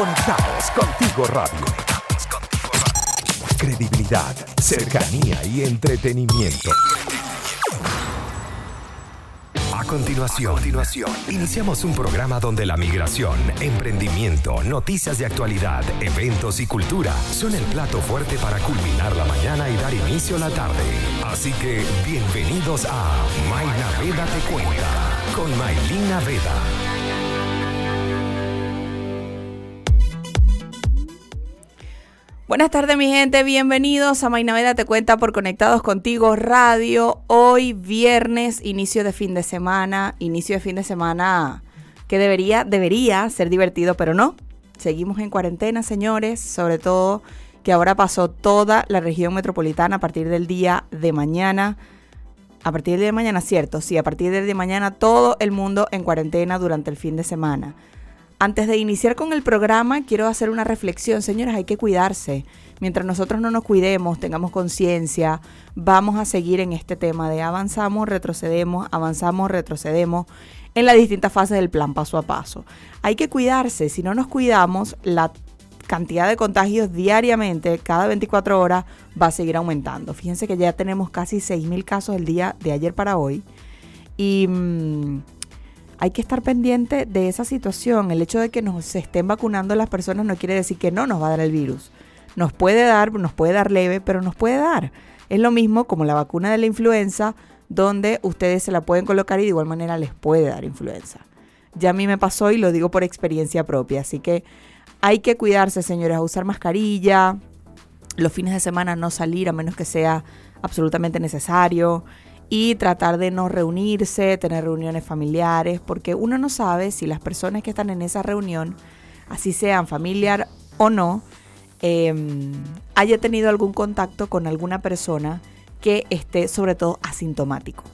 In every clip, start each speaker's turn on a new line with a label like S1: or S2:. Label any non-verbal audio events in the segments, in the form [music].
S1: Conectados contigo radio. Credibilidad, cercanía y entretenimiento. A continuación, iniciamos un programa donde la migración, emprendimiento, noticias de actualidad, eventos y cultura son el plato fuerte para culminar la mañana y dar inicio a la tarde. Así que bienvenidos a Mayna Veda Te Cuenta con Maylina Veda.
S2: Buenas tardes mi gente, bienvenidos a Mainaveda Te Cuenta por Conectados Contigo Radio. Hoy viernes, inicio de fin de semana, inicio de fin de semana que debería, debería ser divertido, pero no. Seguimos en cuarentena, señores, sobre todo que ahora pasó toda la región metropolitana a partir del día de mañana. A partir del día de mañana, cierto, sí, a partir del día de mañana todo el mundo en cuarentena durante el fin de semana. Antes de iniciar con el programa, quiero hacer una reflexión. Señores, hay que cuidarse. Mientras nosotros no nos cuidemos, tengamos conciencia, vamos a seguir en este tema de avanzamos, retrocedemos, avanzamos, retrocedemos en las distintas fases del plan paso a paso. Hay que cuidarse. Si no nos cuidamos, la cantidad de contagios diariamente, cada 24 horas, va a seguir aumentando. Fíjense que ya tenemos casi 6.000 casos el día de ayer para hoy. Y... Mm, hay que estar pendiente de esa situación. El hecho de que nos estén vacunando las personas no quiere decir que no nos va a dar el virus. Nos puede dar, nos puede dar leve, pero nos puede dar. Es lo mismo como la vacuna de la influenza, donde ustedes se la pueden colocar y de igual manera les puede dar influenza. Ya a mí me pasó y lo digo por experiencia propia, así que hay que cuidarse, señores, a usar mascarilla, los fines de semana no salir a menos que sea absolutamente necesario y tratar de no reunirse, tener reuniones familiares, porque uno no sabe si las personas que están en esa reunión, así sean familiar o no, em, haya tenido algún contacto con alguna persona que esté sobre todo asintomático.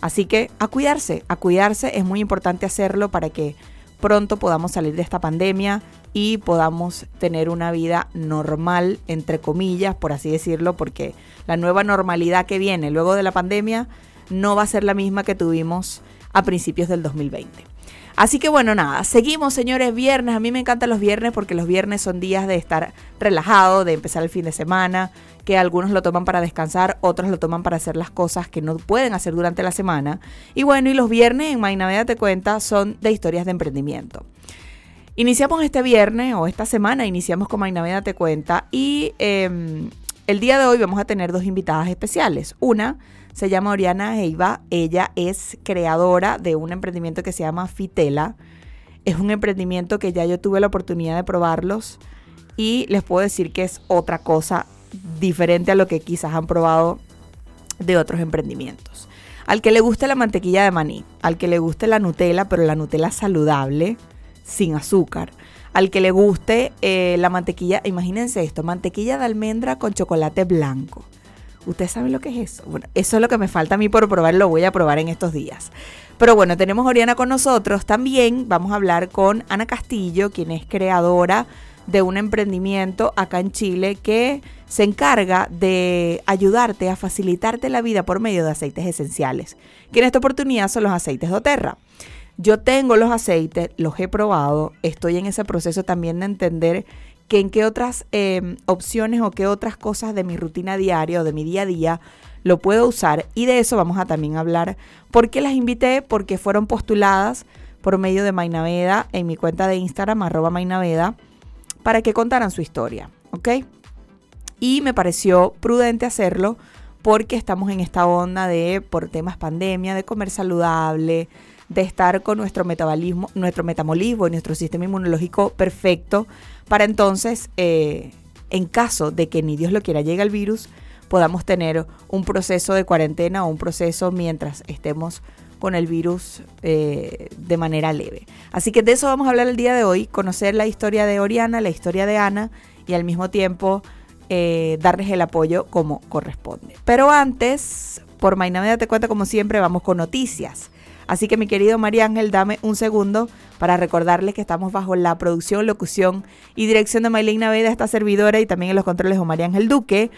S2: Así que a cuidarse, a cuidarse es muy importante hacerlo para que pronto podamos salir de esta pandemia y podamos tener una vida normal, entre comillas, por así decirlo, porque la nueva normalidad que viene luego de la pandemia no va a ser la misma que tuvimos a principios del 2020. Así que bueno, nada, seguimos señores viernes. A mí me encantan los viernes porque los viernes son días de estar relajado, de empezar el fin de semana, que algunos lo toman para descansar, otros lo toman para hacer las cosas que no pueden hacer durante la semana. Y bueno, y los viernes en Mainaveda Te Cuenta son de historias de emprendimiento. Iniciamos este viernes o esta semana, iniciamos con Mainaveda Te Cuenta y em, el día de hoy vamos a tener dos invitadas especiales. Una se llama Oriana Eiva. Ella es creadora de un emprendimiento que se llama Fitela. Es un emprendimiento que ya yo tuve la oportunidad de probarlos y les puedo decir que es otra cosa diferente a lo que quizás han probado de otros emprendimientos. Al que le guste la mantequilla de maní, al que le guste la Nutella, pero la Nutella saludable, sin azúcar, al que le guste eh, la mantequilla, imagínense esto, mantequilla de almendra con chocolate blanco. ¿Ustedes saben lo que es eso? Bueno, eso es lo que me falta a mí por probar, lo voy a probar en estos días. Pero bueno, tenemos a Oriana con nosotros. También vamos a hablar con Ana Castillo, quien es creadora de un emprendimiento acá en Chile que se encarga de ayudarte a facilitarte la vida por medio de aceites esenciales, que en esta oportunidad son los aceites de. Yo tengo los aceites, los he probado, estoy en ese proceso también de entender que en qué otras em, opciones o qué otras cosas de mi rutina diaria o de mi día a día lo puedo usar. Y de eso vamos a también hablar. ¿Por qué las invité? Porque fueron postuladas por medio de Mainaveda en mi cuenta de Instagram, arroba Mainaveda, para que contaran su historia. ¿Ok? Y me pareció prudente hacerlo porque estamos en esta onda de, por temas pandemia, de comer saludable, de estar con nuestro metabolismo, nuestro metabolismo y nuestro sistema inmunológico perfecto para entonces, eh, en caso de que ni Dios lo quiera llegue el virus, podamos tener un proceso de cuarentena o un proceso mientras estemos con el virus eh, de manera leve. Así que de eso vamos a hablar el día de hoy, conocer la historia de Oriana, la historia de Ana y al mismo tiempo eh, darles el apoyo como corresponde. Pero antes, por Mainameda te cuenta como siempre, vamos con noticias. Así que mi querido María Ángel, dame un segundo para recordarles que estamos bajo la producción, locución y dirección de Maylene Naveda, esta servidora, y también en los controles de María Ángel Duque.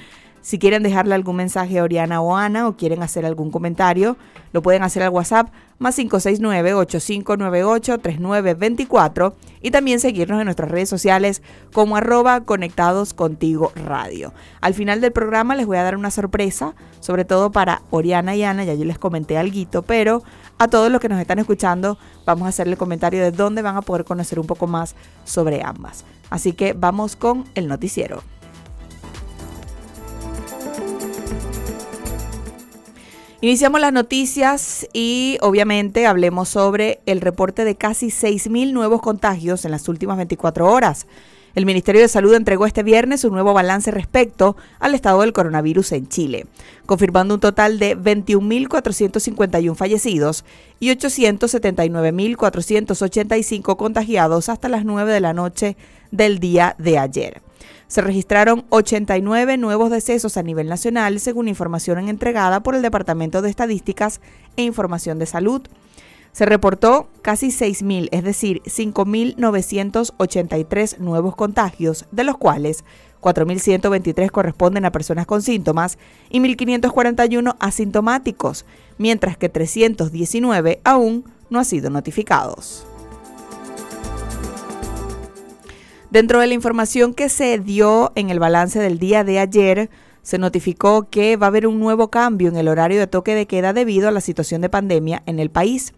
S2: Si quieren dejarle algún mensaje a Oriana o Ana o quieren hacer algún comentario, lo pueden hacer al WhatsApp más 569-8598-3924 y también seguirnos en nuestras redes sociales como arroba conectados contigo radio. Al final del programa les voy a dar una sorpresa, sobre todo para Oriana y Ana, ya yo les comenté algo, pero a todos los que nos están escuchando vamos a hacerle el comentario de dónde van a poder conocer un poco más sobre ambas. Así que vamos con el noticiero. Iniciamos las noticias y obviamente hablemos sobre el reporte de casi 6.000 nuevos contagios en las últimas 24 horas. El Ministerio de Salud entregó este viernes un nuevo balance respecto al estado del coronavirus en Chile, confirmando un total de 21.451 fallecidos y 879.485 contagiados hasta las 9 de la noche del día de ayer. Se registraron 89 nuevos decesos a nivel nacional, según información entregada por el Departamento de Estadísticas e Información de Salud. Se reportó casi 6.000, es decir, 5.983 nuevos contagios, de los cuales 4.123 corresponden a personas con síntomas y 1.541 asintomáticos, mientras que 319 aún no han sido notificados. Dentro de la información que se dio en el balance del día de ayer, se notificó que va a haber un nuevo cambio en el horario de toque de queda debido a la situación de pandemia en el país.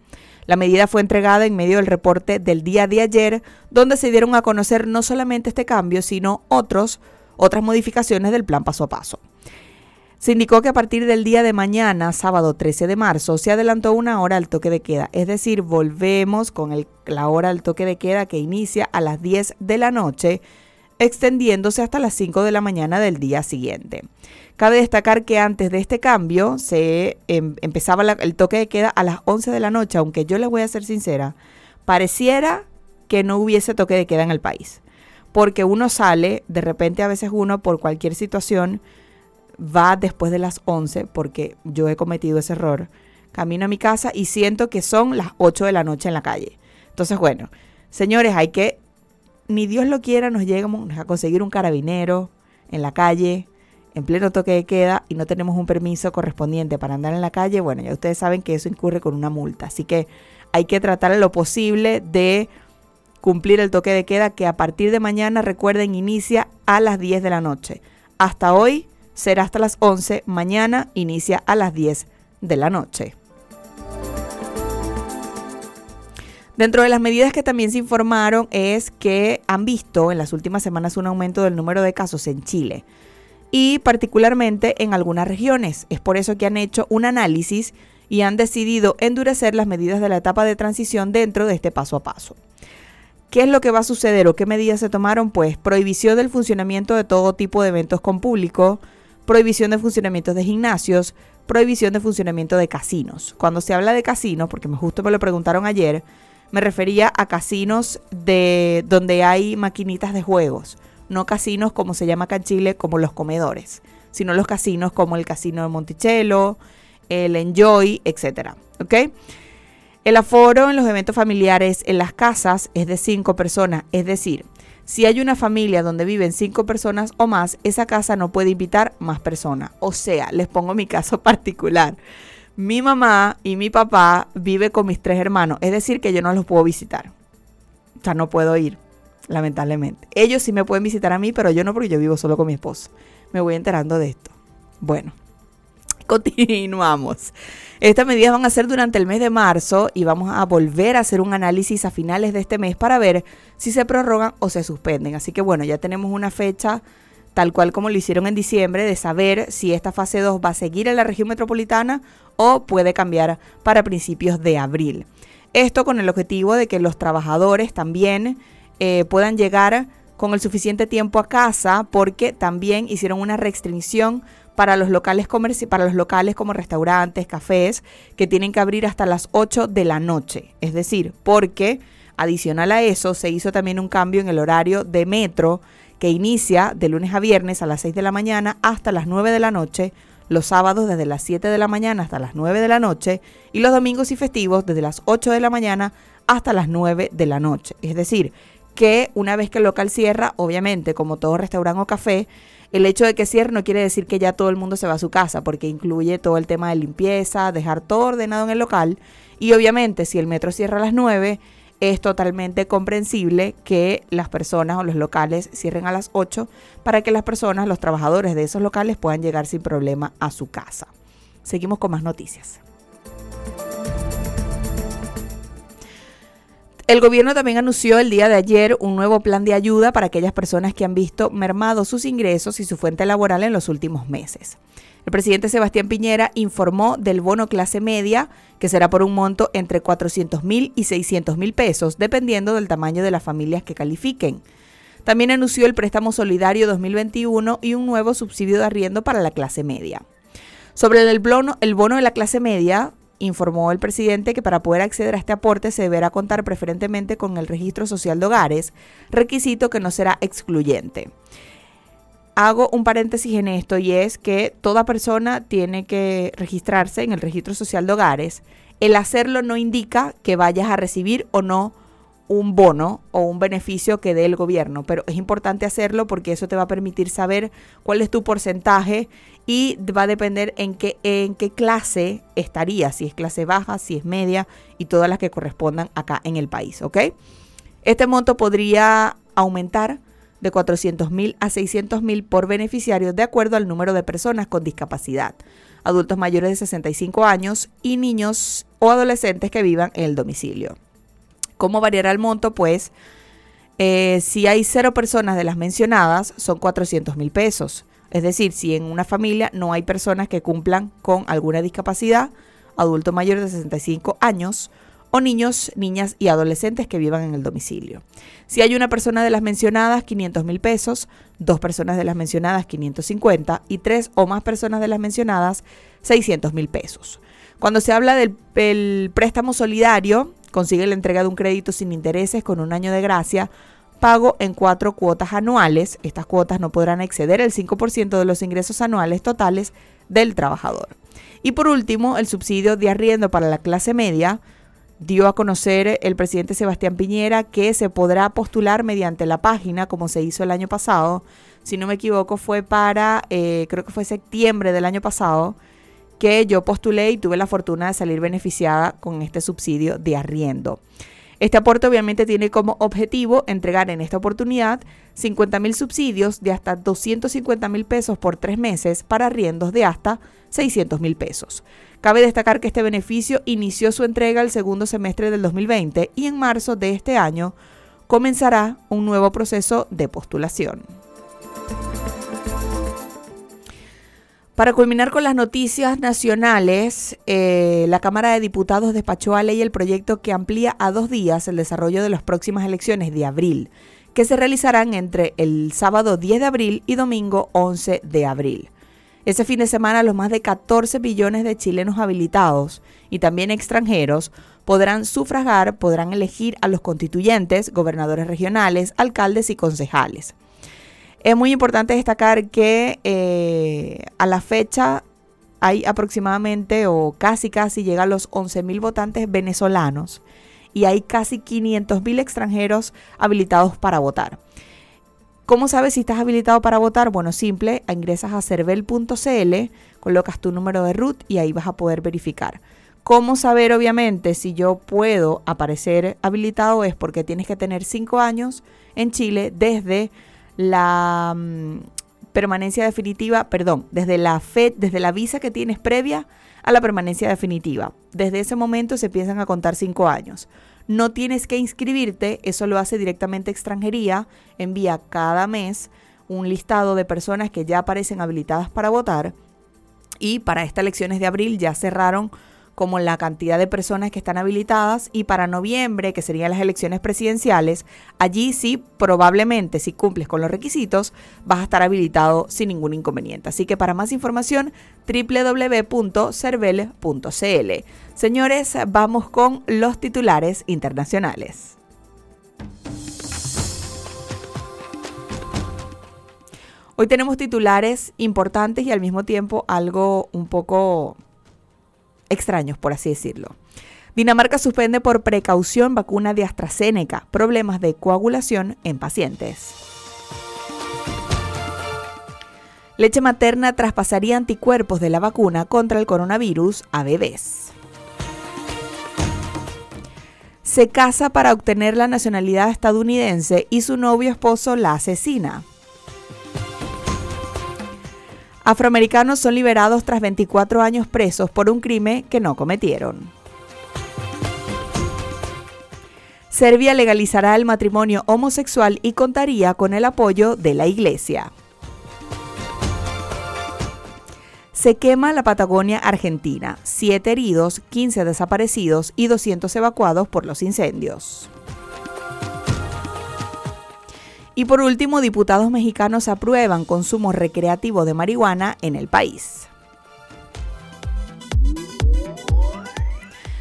S2: La medida fue entregada en medio del reporte del día de ayer, donde se dieron a conocer no solamente este cambio, sino otros, otras modificaciones del plan paso a paso. Se indicó que a partir del día de mañana, sábado 13 de marzo, se adelantó una hora al toque de queda, es decir, volvemos con la hora del toque de queda que inicia a las 10 de la noche, extendiéndose hasta las 5 de la mañana del día siguiente. Cabe destacar que antes de este cambio se em, empezaba el toque de queda a las 11 de la noche, aunque yo les voy a ser sincera, pareciera que no hubiese toque de queda en el país, porque uno sale, de repente a veces uno por cualquier situación, va después de las 11, porque yo he cometido ese error. Camino a mi casa y siento que son las 8 de la noche en la calle. Entonces, bueno, señores, hay que, ni Dios lo quiera, nos llegamos a conseguir un carabinero en la calle, en pleno toque de queda, y no tenemos un permiso correspondiente para andar en la calle. Bueno, ya ustedes saben que eso incurre con una multa. Así que hay que tratar lo posible de cumplir el toque de queda que a partir de mañana, recuerden, inicia a las 10 de la noche. Hasta hoy será hasta las 11, mañana inicia a las 10 de la noche. Dentro de las medidas que también se informaron es que han visto en las últimas semanas un aumento del número de casos en Chile y particularmente en algunas regiones. Es por eso que han hecho un análisis y han decidido endurecer las medidas de la etapa de transición dentro de este paso a paso. ¿Qué es lo que va a suceder o qué medidas se tomaron? Pues prohibición del funcionamiento de todo tipo de eventos con público, prohibición de funcionamiento de gimnasios, prohibición de funcionamiento de casinos. Cuando se habla de casinos, porque justo me lo preguntaron ayer, me refería a casinos de donde hay maquinitas de juegos, no casinos como se llama acá en Chile, como los comedores, sino los casinos como el casino de Monticello, el Enjoy, etc. ¿Ok? El aforo en los eventos familiares en las casas es de cinco personas, es decir, si hay una familia donde viven cinco personas o más, esa casa no puede invitar más personas. O sea, les pongo mi caso [laughs] particular. Mi mamá y mi papá viven con mis tres hermanos, es decir, que yo no los puedo visitar. O sea, no puedo ir, lamentablemente. Ellos sí me pueden visitar a mí, pero yo no porque yo vivo solo con mi esposo. Me voy enterando de esto. Bueno, continuamos. Estas medidas van a ser durante el mes de marzo y vamos a volver a hacer un análisis a finales de este mes para ver si se prorrogan o se suspenden. Así que bueno, ya tenemos una fecha tal cual como lo hicieron en diciembre, de saber si esta fase 2 va a seguir en la región metropolitana o puede cambiar para principios de abril. Esto con el objetivo de que los trabajadores también eh, puedan llegar con el suficiente tiempo a casa porque también hicieron una restricción para los locales para los locales como restaurantes, cafés, que tienen que abrir hasta las 8 de la noche. Es decir, porque adicional a eso se hizo también un cambio en el horario de metro que inicia de lunes a viernes a las 6 de la mañana hasta las 9 de la noche, los sábados desde las 7 de la mañana hasta las 9 de la noche y los domingos y festivos desde las 8 de la mañana hasta las 9 de la noche. Es decir, que una vez que el local cierra, obviamente, como todo restaurante o café, el hecho de que cierre no quiere decir que ya todo el mundo se va a su casa, porque incluye todo el tema de limpieza, dejar todo ordenado en el local. Y obviamente, si el metro cierra a las 9, es totalmente comprensible que las personas o los locales cierren a las 8 para que las personas, los trabajadores de esos locales puedan llegar sin problema a su casa. Seguimos con más noticias. El gobierno también anunció el día de ayer un nuevo plan de ayuda para aquellas personas que han visto mermados sus ingresos y su fuente laboral en los últimos meses. El presidente Sebastián Piñera informó del bono clase media, que será por un monto entre 400 mil y 600 mil pesos, dependiendo del tamaño de las familias que califiquen. También anunció el préstamo solidario 2021 y un nuevo subsidio de arriendo para la clase media. Sobre el bono, el bono de la clase media, informó el presidente que para poder acceder a este aporte se deberá contar preferentemente con el registro social de hogares, requisito que no será excluyente. Hago un paréntesis en esto y es que toda persona tiene que registrarse en el registro social de hogares. El hacerlo no indica que vayas a recibir o no un bono o un beneficio que dé el gobierno, pero es importante hacerlo porque eso te va a permitir saber cuál es tu porcentaje y va a depender en qué, en qué clase estaría, si es clase baja, si es media y todas las que correspondan acá en el país, ¿ok? Este monto podría aumentar de 400 mil a 600 mil por beneficiario de acuerdo al número de personas con discapacidad, adultos mayores de 65 años y niños o adolescentes que vivan en el domicilio. ¿Cómo variará el monto? Pues eh, si hay cero personas de las mencionadas, son 400 mil pesos. Es decir, si en una familia no hay personas que cumplan con alguna discapacidad, adulto mayor de 65 años, o niños, niñas y adolescentes que vivan en el domicilio. Si hay una persona de las mencionadas, 500 mil pesos, dos personas de las mencionadas, 550 y tres o más personas de las mencionadas, 600 mil pesos. Cuando se habla del préstamo solidario, Consigue la entrega de un crédito sin intereses con un año de gracia, pago en cuatro cuotas anuales. Estas cuotas no podrán exceder el 5% de los ingresos anuales totales del trabajador. Y por último, el subsidio de arriendo para la clase media dio a conocer el presidente Sebastián Piñera que se podrá postular mediante la página como se hizo el año pasado. Si no me equivoco, fue para, eh, creo que fue septiembre del año pasado que yo postulé y tuve la fortuna de salir beneficiada con este subsidio de arriendo. Este aporte obviamente tiene como objetivo entregar en esta oportunidad 50 mil subsidios de hasta 250 mil pesos por tres meses para arriendos de hasta 600 mil pesos. Cabe destacar que este beneficio inició su entrega el segundo semestre del 2020 y en marzo de este año comenzará un nuevo proceso de postulación. Para culminar con las noticias nacionales, eh, la Cámara de Diputados despachó a ley el proyecto que amplía a dos días el desarrollo de las próximas elecciones de abril, que se realizarán entre el sábado 10 de abril y domingo 11 de abril. Ese fin de semana los más de 14 billones de chilenos habilitados y también extranjeros podrán sufragar, podrán elegir a los constituyentes, gobernadores regionales, alcaldes y concejales. Es muy importante destacar que eh, a la fecha hay aproximadamente o casi casi llega a los 11.000 votantes venezolanos y hay casi 500.000 extranjeros habilitados para votar. ¿Cómo sabes si estás habilitado para votar? Bueno, simple, ingresas a cervel.cl, colocas tu número de root y ahí vas a poder verificar. ¿Cómo saber, obviamente, si yo puedo aparecer habilitado? Es porque tienes que tener 5 años en Chile desde la mm, permanencia definitiva, perdón, desde la FED, desde la visa que tienes previa a la permanencia definitiva. Desde ese momento se piensan a contar cinco años. No tienes que inscribirte, eso lo hace directamente extranjería, envía cada mes un listado de personas que ya aparecen habilitadas para votar y para estas elecciones de abril ya cerraron como la cantidad de personas que están habilitadas y para noviembre, que serían las elecciones presidenciales, allí sí probablemente si cumples con los requisitos vas a estar habilitado sin ningún inconveniente. Así que para más información www.cervel.cl. Señores, vamos con los titulares internacionales. Hoy tenemos titulares importantes y al mismo tiempo algo un poco extraños, por así decirlo. Dinamarca suspende por precaución vacuna de AstraZeneca, problemas de coagulación en pacientes. Leche materna traspasaría anticuerpos de la vacuna contra el coronavirus a bebés. Se casa para obtener la nacionalidad estadounidense y su novio esposo la asesina. Afroamericanos son liberados tras 24 años presos por un crimen que no cometieron. Serbia legalizará el matrimonio homosexual y contaría con el apoyo de la Iglesia. Se quema la Patagonia Argentina, 7 heridos, 15 desaparecidos y 200 evacuados por los incendios. Y por último, diputados mexicanos aprueban consumo recreativo de marihuana en el país.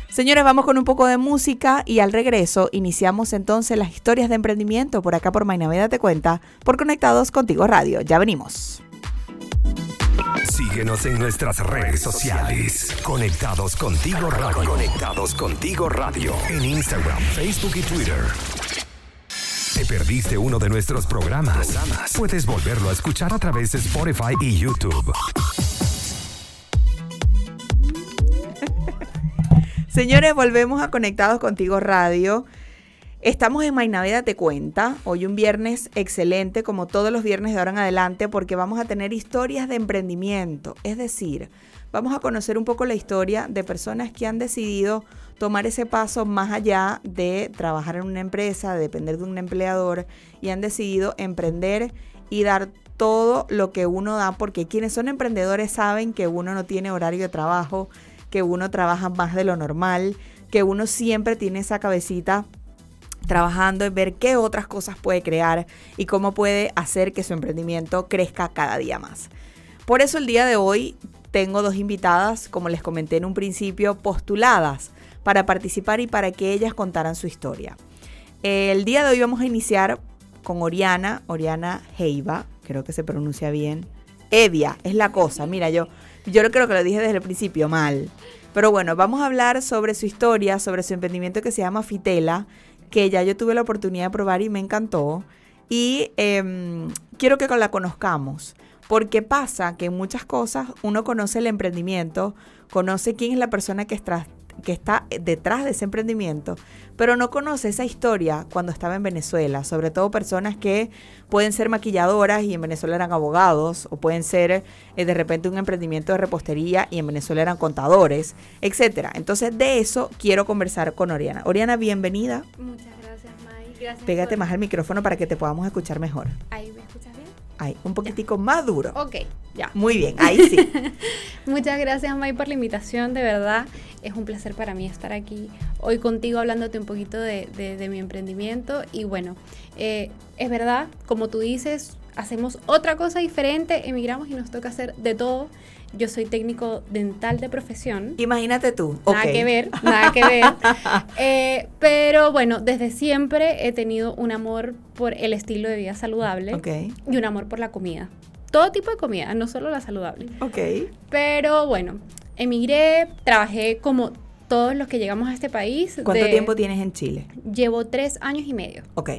S2: Señores, vamos con un poco de música y al regreso iniciamos entonces las historias de emprendimiento por acá por Mainaveda Te Cuenta, por Conectados Contigo Radio. Ya venimos.
S1: Síguenos en nuestras redes sociales. Conectados Contigo Radio. Conectados Contigo Radio. En Instagram, Facebook y Twitter. ¿Te perdiste uno de nuestros programas? Puedes volverlo a escuchar a través de Spotify y YouTube. [laughs]
S2: Señores, volvemos a Conectados Contigo Radio. Estamos en Mainaveda Te Cuenta. Hoy un viernes excelente, como todos los viernes de ahora en adelante, porque vamos a tener historias de emprendimiento. Es decir, vamos a conocer un poco la historia de personas que han decidido tomar ese paso más allá de trabajar en una empresa, de depender de un empleador, y han decidido emprender y dar todo lo que uno da, porque quienes son emprendedores saben que uno no tiene horario de trabajo, que uno trabaja más de lo normal, que uno siempre tiene esa cabecita trabajando en ver qué otras cosas puede crear y cómo puede hacer que su emprendimiento crezca cada día más. Por eso el día de hoy tengo dos invitadas, como les comenté en un principio, postuladas para participar y para que ellas contaran su historia. El día de hoy vamos a iniciar con Oriana, Oriana Heiva, creo que se pronuncia bien. Evia es la cosa, mira, yo, yo creo que lo dije desde el principio mal. Pero bueno, vamos a hablar sobre su historia, sobre su emprendimiento que se llama Fitela, que ya yo tuve la oportunidad de probar y me encantó. Y em, quiero que la conozcamos, porque pasa que en muchas cosas uno conoce el emprendimiento, conoce quién es la persona que que está detrás de ese emprendimiento, pero no conoce esa historia cuando estaba en Venezuela, sobre todo personas que pueden ser maquilladoras y en Venezuela eran abogados, o pueden ser eh, de repente un emprendimiento de repostería y en Venezuela eran contadores, etcétera. Entonces de eso quiero conversar con Oriana. Oriana, bienvenida.
S3: Muchas gracias, May. Gracias
S2: Pégate más al micrófono para que te podamos escuchar mejor.
S3: Ahí.
S2: Ahí, un poquitico más duro.
S3: Ok, ya.
S2: Muy bien, ahí sí. [laughs]
S3: Muchas gracias, May, por la invitación. De verdad, es un placer para mí estar aquí hoy contigo hablándote un poquito de, de- de mi emprendimiento. Y bueno, eh, es verdad, como tú dices, hacemos otra cosa diferente, emigramos y nos toca hacer de todo. Yo soy técnico dental de profesión.
S2: Imagínate tú.
S3: Nada que ver, [laughs] nada que ver. Eh, pero bueno, desde siempre he tenido un amor por el estilo de vida saludable
S2: Ok,
S3: y un amor por la comida. Todo tipo de comida, no solo la saludable.
S2: ok.
S3: Pero bueno, emigré, trabajé como todos los que llegamos a este país.
S2: ¿Cuánto
S3: de-
S2: tiempo tienes en Chile?
S3: Llevo tres años y medio.
S2: Ok.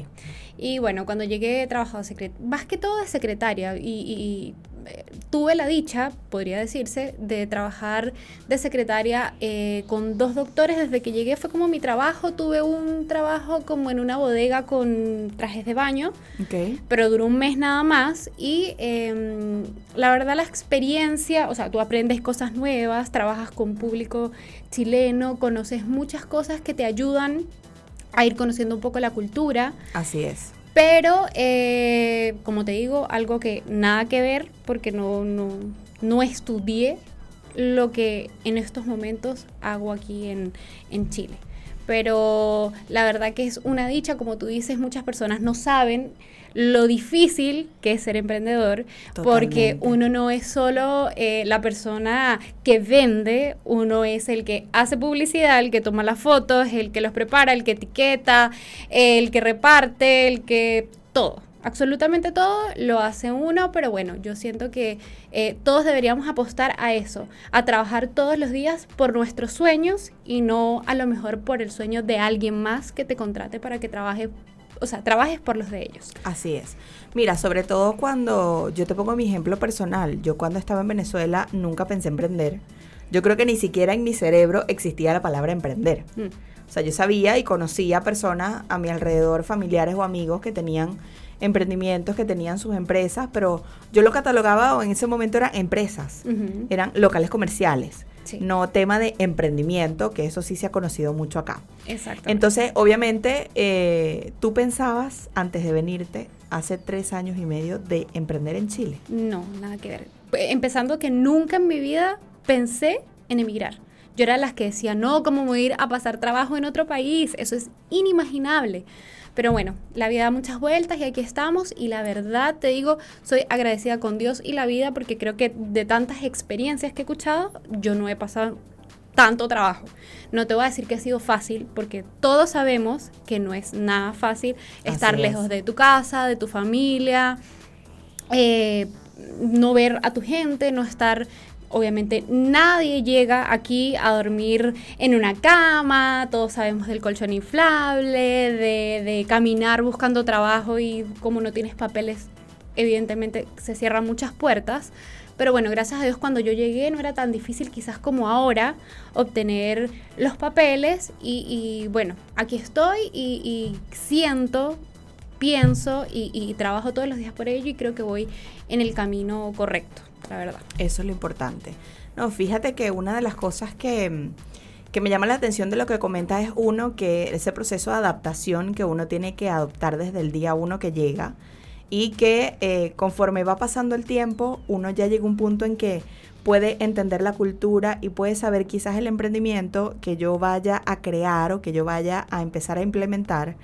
S3: Y bueno, cuando llegué he trabajado secret más que todo de secretaria y, y- y, tuve la dicha, podría decirse, de trabajar de secretaria eh, con dos doctores desde que llegué. Fue como mi trabajo. Tuve un trabajo como en una bodega con trajes de baño,
S2: Ok.
S3: pero duró un mes nada más. Y em, la verdad la experiencia, o sea, tú aprendes cosas nuevas, trabajas con público chileno, conoces muchas cosas que te ayudan a ir conociendo un poco la cultura.
S2: Así es.
S3: Pero, eh, como te digo, algo que nada que ver porque no, no, no estudié lo que en estos momentos hago aquí en, en Chile. Pero la verdad que es una dicha, como tú dices, muchas personas no saben lo difícil que es ser emprendedor, porque uno no es solo eh, la persona que vende, uno es el que hace publicidad, el que toma las fotos, el que los prepara, el que etiqueta, el que reparte, el que todo. Absolutamente todo lo hace uno, pero bueno, yo siento que eh, todos deberíamos apostar a eso, a trabajar todos los días por nuestros sueños y no a lo mejor por el sueño de alguien más que te contrate para que trabaje, o sea, trabajes por los de ellos.
S2: Así es. Mira, sobre todo cuando yo te pongo mi ejemplo personal, yo cuando estaba en Venezuela nunca pensé emprender. Yo creo que ni siquiera en mi cerebro existía la palabra emprender.
S3: Mm.
S2: O sea, yo sabía y conocía personas a mi alrededor, familiares o amigos que tenían emprendimientos, que tenían sus empresas, pero yo lo catalogaba en ese momento eran empresas, eran locales comerciales,
S3: Sí.
S2: no tema de emprendimiento, que eso sí se ha conocido mucho acá.
S3: Exacto.
S2: Entonces, obviamente, eh, tú pensabas antes de venirte, hace tres años y medio, de emprender en Chile.
S3: No, nada que ver. Eh, Empezando que nunca en mi vida pensé en emigrar. Yo era las que decía, no, ¿cómo voy a ir a pasar trabajo en otro país? Eso es inimaginable. Pero bueno, la vida da muchas vueltas y aquí estamos y la verdad te digo, soy agradecida con Dios y la vida porque creo que de tantas experiencias que he escuchado, yo no he pasado tanto trabajo. No te voy a decir que ha sido fácil, porque todos sabemos que no es nada fácil estar
S2: es.
S3: lejos de tu casa, de tu familia, eh, no ver a tu gente, no estar, obviamente nadie llega aquí a dormir en una cama, todos sabemos del colchón inflable, de, de caminar buscando trabajo y como no tienes papeles, evidentemente se cierran muchas puertas. Pero bueno, gracias a Dios cuando yo llegué no era tan difícil quizás como ahora obtener los papeles y, bueno, aquí estoy y, siento, pienso y trabajo todos los días por ello y creo que voy en el camino correcto, la verdad.
S2: Eso es lo importante. No, fíjate que una de las cosas que, mm, que me llama la atención de lo que comentas es uno, que ese proceso de adaptación que uno tiene que adoptar desde el día uno que llega y que eh, conforme va pasando el tiempo, uno ya llega a un punto en que puede entender la cultura y puede saber quizás el emprendimiento que yo vaya a crear o que yo vaya a empezar a implementar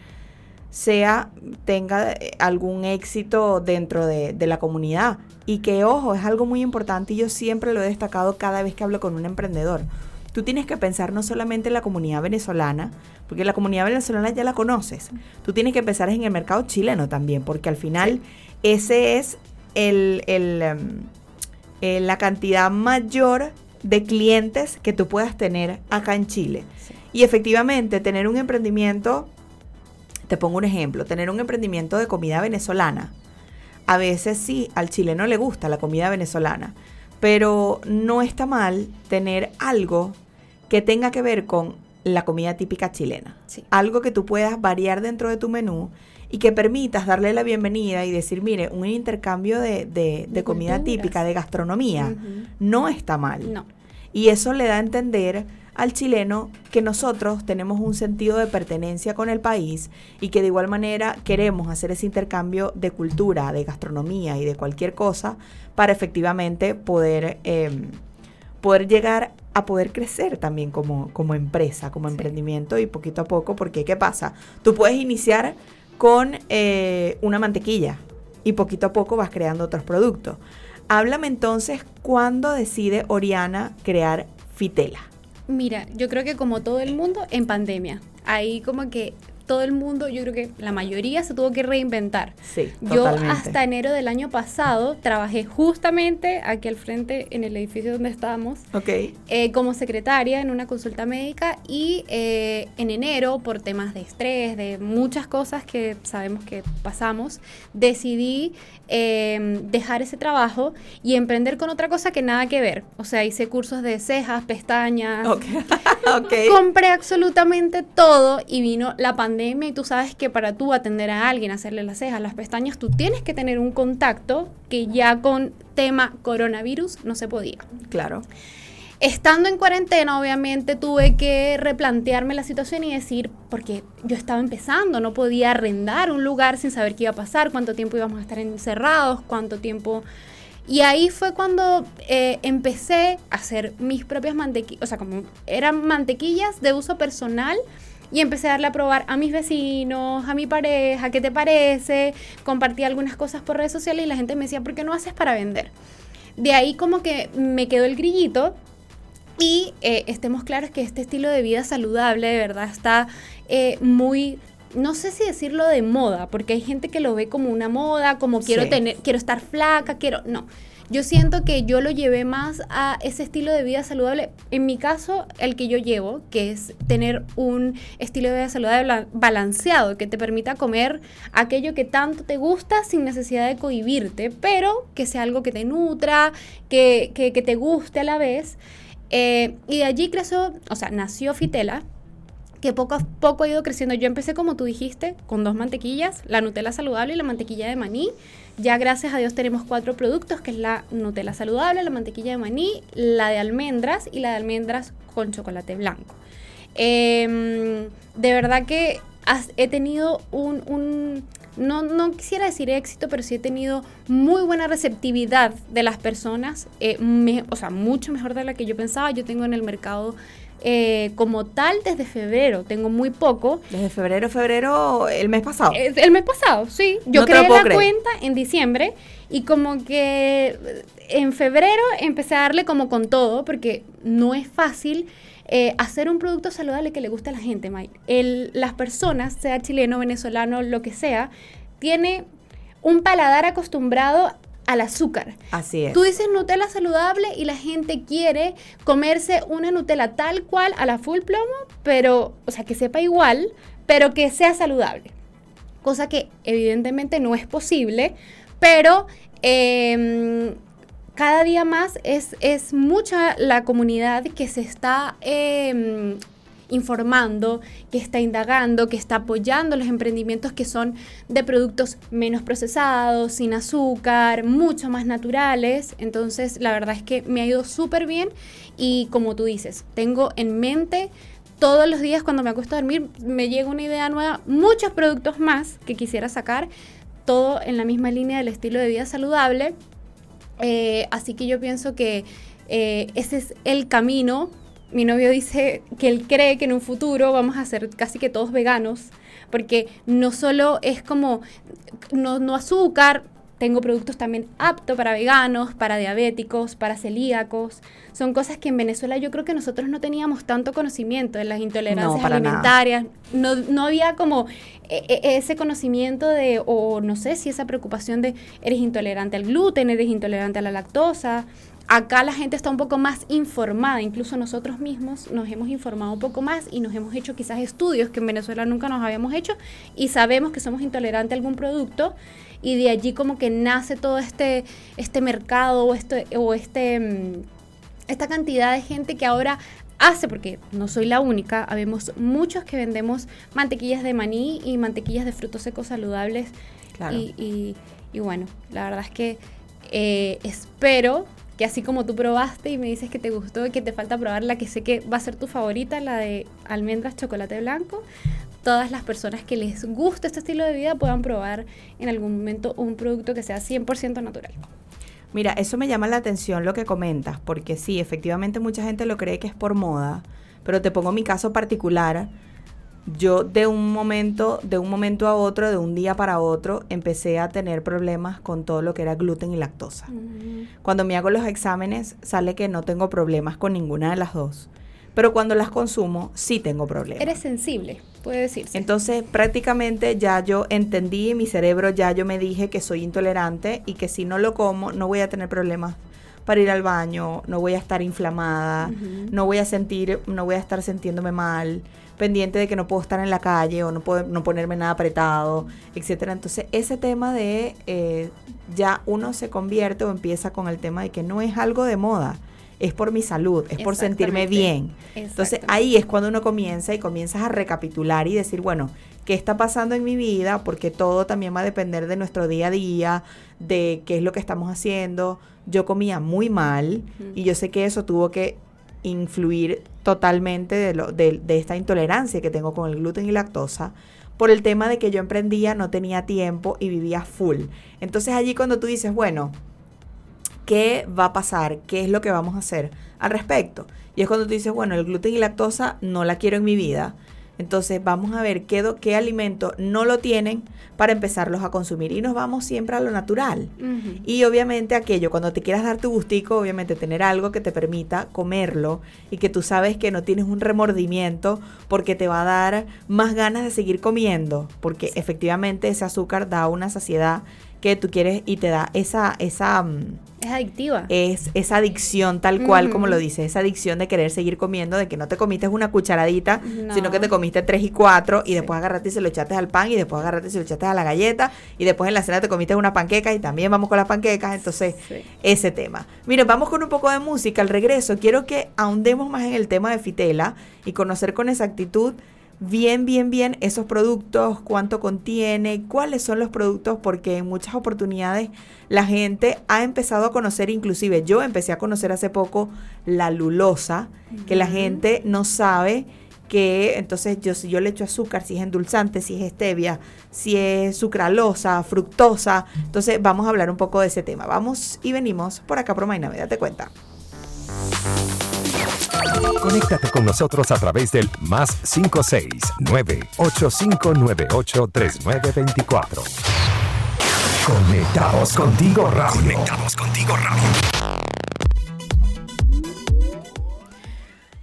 S2: sea, tenga eh, algún éxito dentro de, de la comunidad. Y que, ojo, es algo muy importante y yo siempre lo he destacado cada vez que hablo con un emprendedor. Tú tienes que pensar no solamente en la comunidad venezolana, porque la comunidad venezolana ya la conoces. Tú tienes que pensar en el mercado chileno también, porque al final ese es el, el, em, eh, la cantidad mayor de clientes que tú puedas tener acá en Chile.
S3: Sí.
S2: Y efectivamente, tener un emprendimiento, te pongo un ejemplo, tener un emprendimiento de comida venezolana. A veces sí, al chileno le gusta la comida venezolana, pero no está mal tener algo que tenga que ver con la comida típica chilena.
S3: Sí.
S2: Algo que tú puedas variar dentro de tu menú y que permitas darle la bienvenida y decir, mire, un intercambio de, de- de
S3: De
S2: comida típica, de gastronomía, no está mal.
S3: No.
S2: Y eso le da a entender al chileno que nosotros tenemos un sentido de pertenencia con el país y que de igual manera queremos hacer ese intercambio de cultura, de gastronomía y de cualquier cosa para efectivamente poder, eh, poder llegar a poder crecer también como, como empresa, como
S3: Sí.
S2: emprendimiento y poquito a poco, porque ¿qué pasa? Tú puedes iniciar con eh, una mantequilla y poquito a poco vas creando otros productos. Háblame entonces cuándo decide Oriana crear Fitela.
S3: Mira, yo creo que como todo el mundo, en pandemia. Ahí como que todo el mundo, yo creo que la mayoría se tuvo que reinventar.
S2: Sí,
S3: Yo
S2: totalmente.
S3: hasta enero del año pasado trabajé justamente aquí al frente en el edificio donde estábamos
S2: Ok.
S3: eh, como secretaria en una consulta médica y eh, en enero por temas de estrés, de muchas cosas que sabemos que pasamos, decidí eh, dejar ese trabajo y emprender con otra cosa que nada que ver. O sea, hice cursos de cejas, pestañas,
S2: Ok. [laughs] ok.
S3: Compré absolutamente todo y vino la pandemia y tú sabes que para tú atender a alguien, hacerle las cejas, las pestañas, tú tienes que tener un contacto que ya con tema coronavirus no se podía.
S2: Claro.
S3: Estando en cuarentena, obviamente tuve que replantearme la situación y decir, porque yo estaba empezando, no podía arrendar un lugar sin saber qué iba a pasar, cuánto tiempo íbamos a estar encerrados, cuánto tiempo... Y ahí fue cuando eh, empecé a hacer mis propias mantequillas, o sea, como eran mantequillas de uso personal y empecé a darle a probar a mis vecinos, a mi pareja, ¿qué te parece? Compartí algunas cosas por redes sociales y la gente me decía, ¿por qué no haces para vender? De ahí como que me quedó el grillito y eh, estemos claros que este estilo de vida saludable de verdad está eh, muy no sé si decirlo de moda, porque hay gente que lo ve como una moda, como quiero
S2: Sí.
S3: tener, quiero estar flaca, quiero, no. Yo siento que yo lo llevé más a ese estilo de vida saludable. En mi caso, el que yo llevo, que es tener un estilo de vida saludable bala- balanceado, que te permita comer aquello que tanto te gusta sin necesidad de cohibirte, pero que sea algo que te nutra, que, que- que te guste a la vez. Eh, y de allí creció, o sea, nació Fitela, que poco a poco ha ido creciendo. Yo empecé, como tú dijiste, con dos mantequillas, la Nutella saludable y la mantequilla de maní. Ya gracias a Dios tenemos cuatro productos, que es la Nutella saludable, la mantequilla de maní, la de almendras y la de almendras con chocolate blanco. Em, de verdad que he tenido un... no, no quisiera decir éxito, pero sí he tenido muy buena receptividad de las personas, eh, o sea, mucho mejor de la que yo pensaba. Yo tengo en el mercado eh, como tal desde febrero, tengo muy poco.
S2: Desde febrero, febrero, el mes pasado.
S3: Eh, El mes pasado, sí. Yo
S2: No
S3: creé la
S2: creer.
S3: cuenta en diciembre y como que eh, en febrero empecé a darle como con todo porque no es fácil eh, hacer un producto saludable que le guste a la gente, Mike. El, las personas, sea chileno, venezolano, lo que sea, tiene un paladar acostumbrado al azúcar.
S2: Así es.
S3: Tú dices Nutella saludable y la gente quiere comerse una Nutella tal cual a la full plomo, pero, o sea, que sepa igual, pero que sea saludable. Cosa que evidentemente no es posible, pero em, cada día más es, es mucha la comunidad que se está em, informando, que está indagando, que está apoyando los emprendimientos que son de productos menos procesados, sin azúcar, mucho más naturales. Entonces, la verdad es que me ha ido súper bien y como tú dices, tengo en mente todos los días cuando me acuesto a dormir, me llega una idea nueva, muchos productos más que quisiera sacar, todo en la misma línea del estilo de vida saludable. Eh, así que yo pienso que eh, ese es el camino. Mi novio dice que él cree que en un futuro vamos a ser casi que todos veganos, porque no solo es como no, no azúcar, tengo productos también aptos para veganos, para diabéticos, para celíacos. Son cosas que en Venezuela yo creo que nosotros no teníamos tanto conocimiento de las intolerancias alimentarias. No, no había como e- e- ese conocimiento de, o no sé si esa preocupación de eres intolerante al gluten, eres intolerante a la lactosa. Acá la gente está un poco más informada, incluso nosotros mismos nos hemos informado un poco más y nos hemos hecho quizás estudios que en Venezuela nunca nos habíamos hecho y sabemos que somos intolerantes a algún producto y de allí como que nace todo este, este mercado o este, o este, mm, esta cantidad de gente que ahora hace, porque no soy la única, habemos muchos que vendemos mantequillas de maní y mantequillas de frutos secos saludables
S2: Claro.
S3: y, y- y bueno, la verdad es que eh, espero que así como tú probaste y me dices que te gustó y que te falta probar la que sé que va a ser tu favorita, la de almendras chocolate blanco, todas las personas que les guste este estilo de vida puedan probar en algún momento un producto que sea 100% natural.
S2: Mira, eso me llama la atención lo que comentas, porque sí, efectivamente mucha gente lo cree que es por moda, pero te pongo mi caso particular. Yo de un momento, de un momento a otro, de un día para otro, empecé a tener problemas con todo lo que era gluten y lactosa. Cuando me hago los exámenes, sale que no tengo problemas con ninguna de las dos. Pero cuando las consumo, sí tengo problemas.
S3: Eres sensible, puede decirse.
S2: Entonces, prácticamente ya yo entendí, mi cerebro ya yo me dije que soy intolerante y que si no lo como, no voy a tener problemas para ir al baño, no voy a estar inflamada, no voy a sentir, no voy a estar sintiéndome mal, pendiente de que no puedo estar en la calle o no puedo no ponerme nada apretado, etcétera. Entonces, ese tema de eh, ya uno se convierte o empieza con el tema de que no es algo de moda, es por mi salud, es por sentirme bien. Entonces ahí es cuando uno comienza y comienzas a recapitular y decir, bueno, ¿qué está pasando en mi vida? Porque todo también va a depender de nuestro día a día, de qué es lo que estamos haciendo. Yo comía muy mal y yo sé que eso tuvo que influir totalmente de, lo, de, de esta intolerancia que tengo con el gluten y lactosa por el tema de que yo emprendía, no tenía tiempo y vivía full. Entonces allí cuando tú dices, bueno, ¿qué va a pasar? ¿Qué es lo que vamos a hacer al respecto? Y es cuando tú dices, bueno, el gluten y lactosa no la quiero en mi vida. Entonces vamos a ver qué, qué alimento no lo tienen para empezarlos a consumir. Y nos vamos siempre a lo natural. Y obviamente aquello, cuando te quieras dar tu gustico, obviamente tener algo que te permita comerlo y que tú sabes que no tienes un remordimiento porque te va a dar más ganas de seguir comiendo, porque efectivamente ese azúcar da una saciedad que tú quieres y te da esa, esa mm,
S3: es adictiva.
S2: Es esa adicción tal cual como lo dice, esa adicción de querer seguir comiendo, de que no te comiste una cucharadita, sino que te comiste tres y cuatro y después agarraste y se lo echaste al pan y después agarraste y se lo echaste a la galleta y después en la cena te comiste una panqueca y también vamos con las panquecas, entonces ese tema. Mire, vamos con un poco de música al regreso. Quiero que ahondemos más en el tema de Fitela y conocer con exactitud bien, bien, bien esos productos, cuánto contiene, cuáles son los productos, porque en muchas oportunidades la gente ha empezado a conocer, inclusive yo empecé a conocer hace poco la lulosa, que la gente no sabe que entonces yo si yo le echo azúcar, si es endulzante, si es stevia, si es sucralosa, fructosa, entonces vamos a hablar un poco de ese tema. Vamos y venimos por acá por Mainame, date cuenta.
S1: Conéctate con nosotros a través del más 569-8598-3924. Conectados contigo radio. Conectados contigo radio.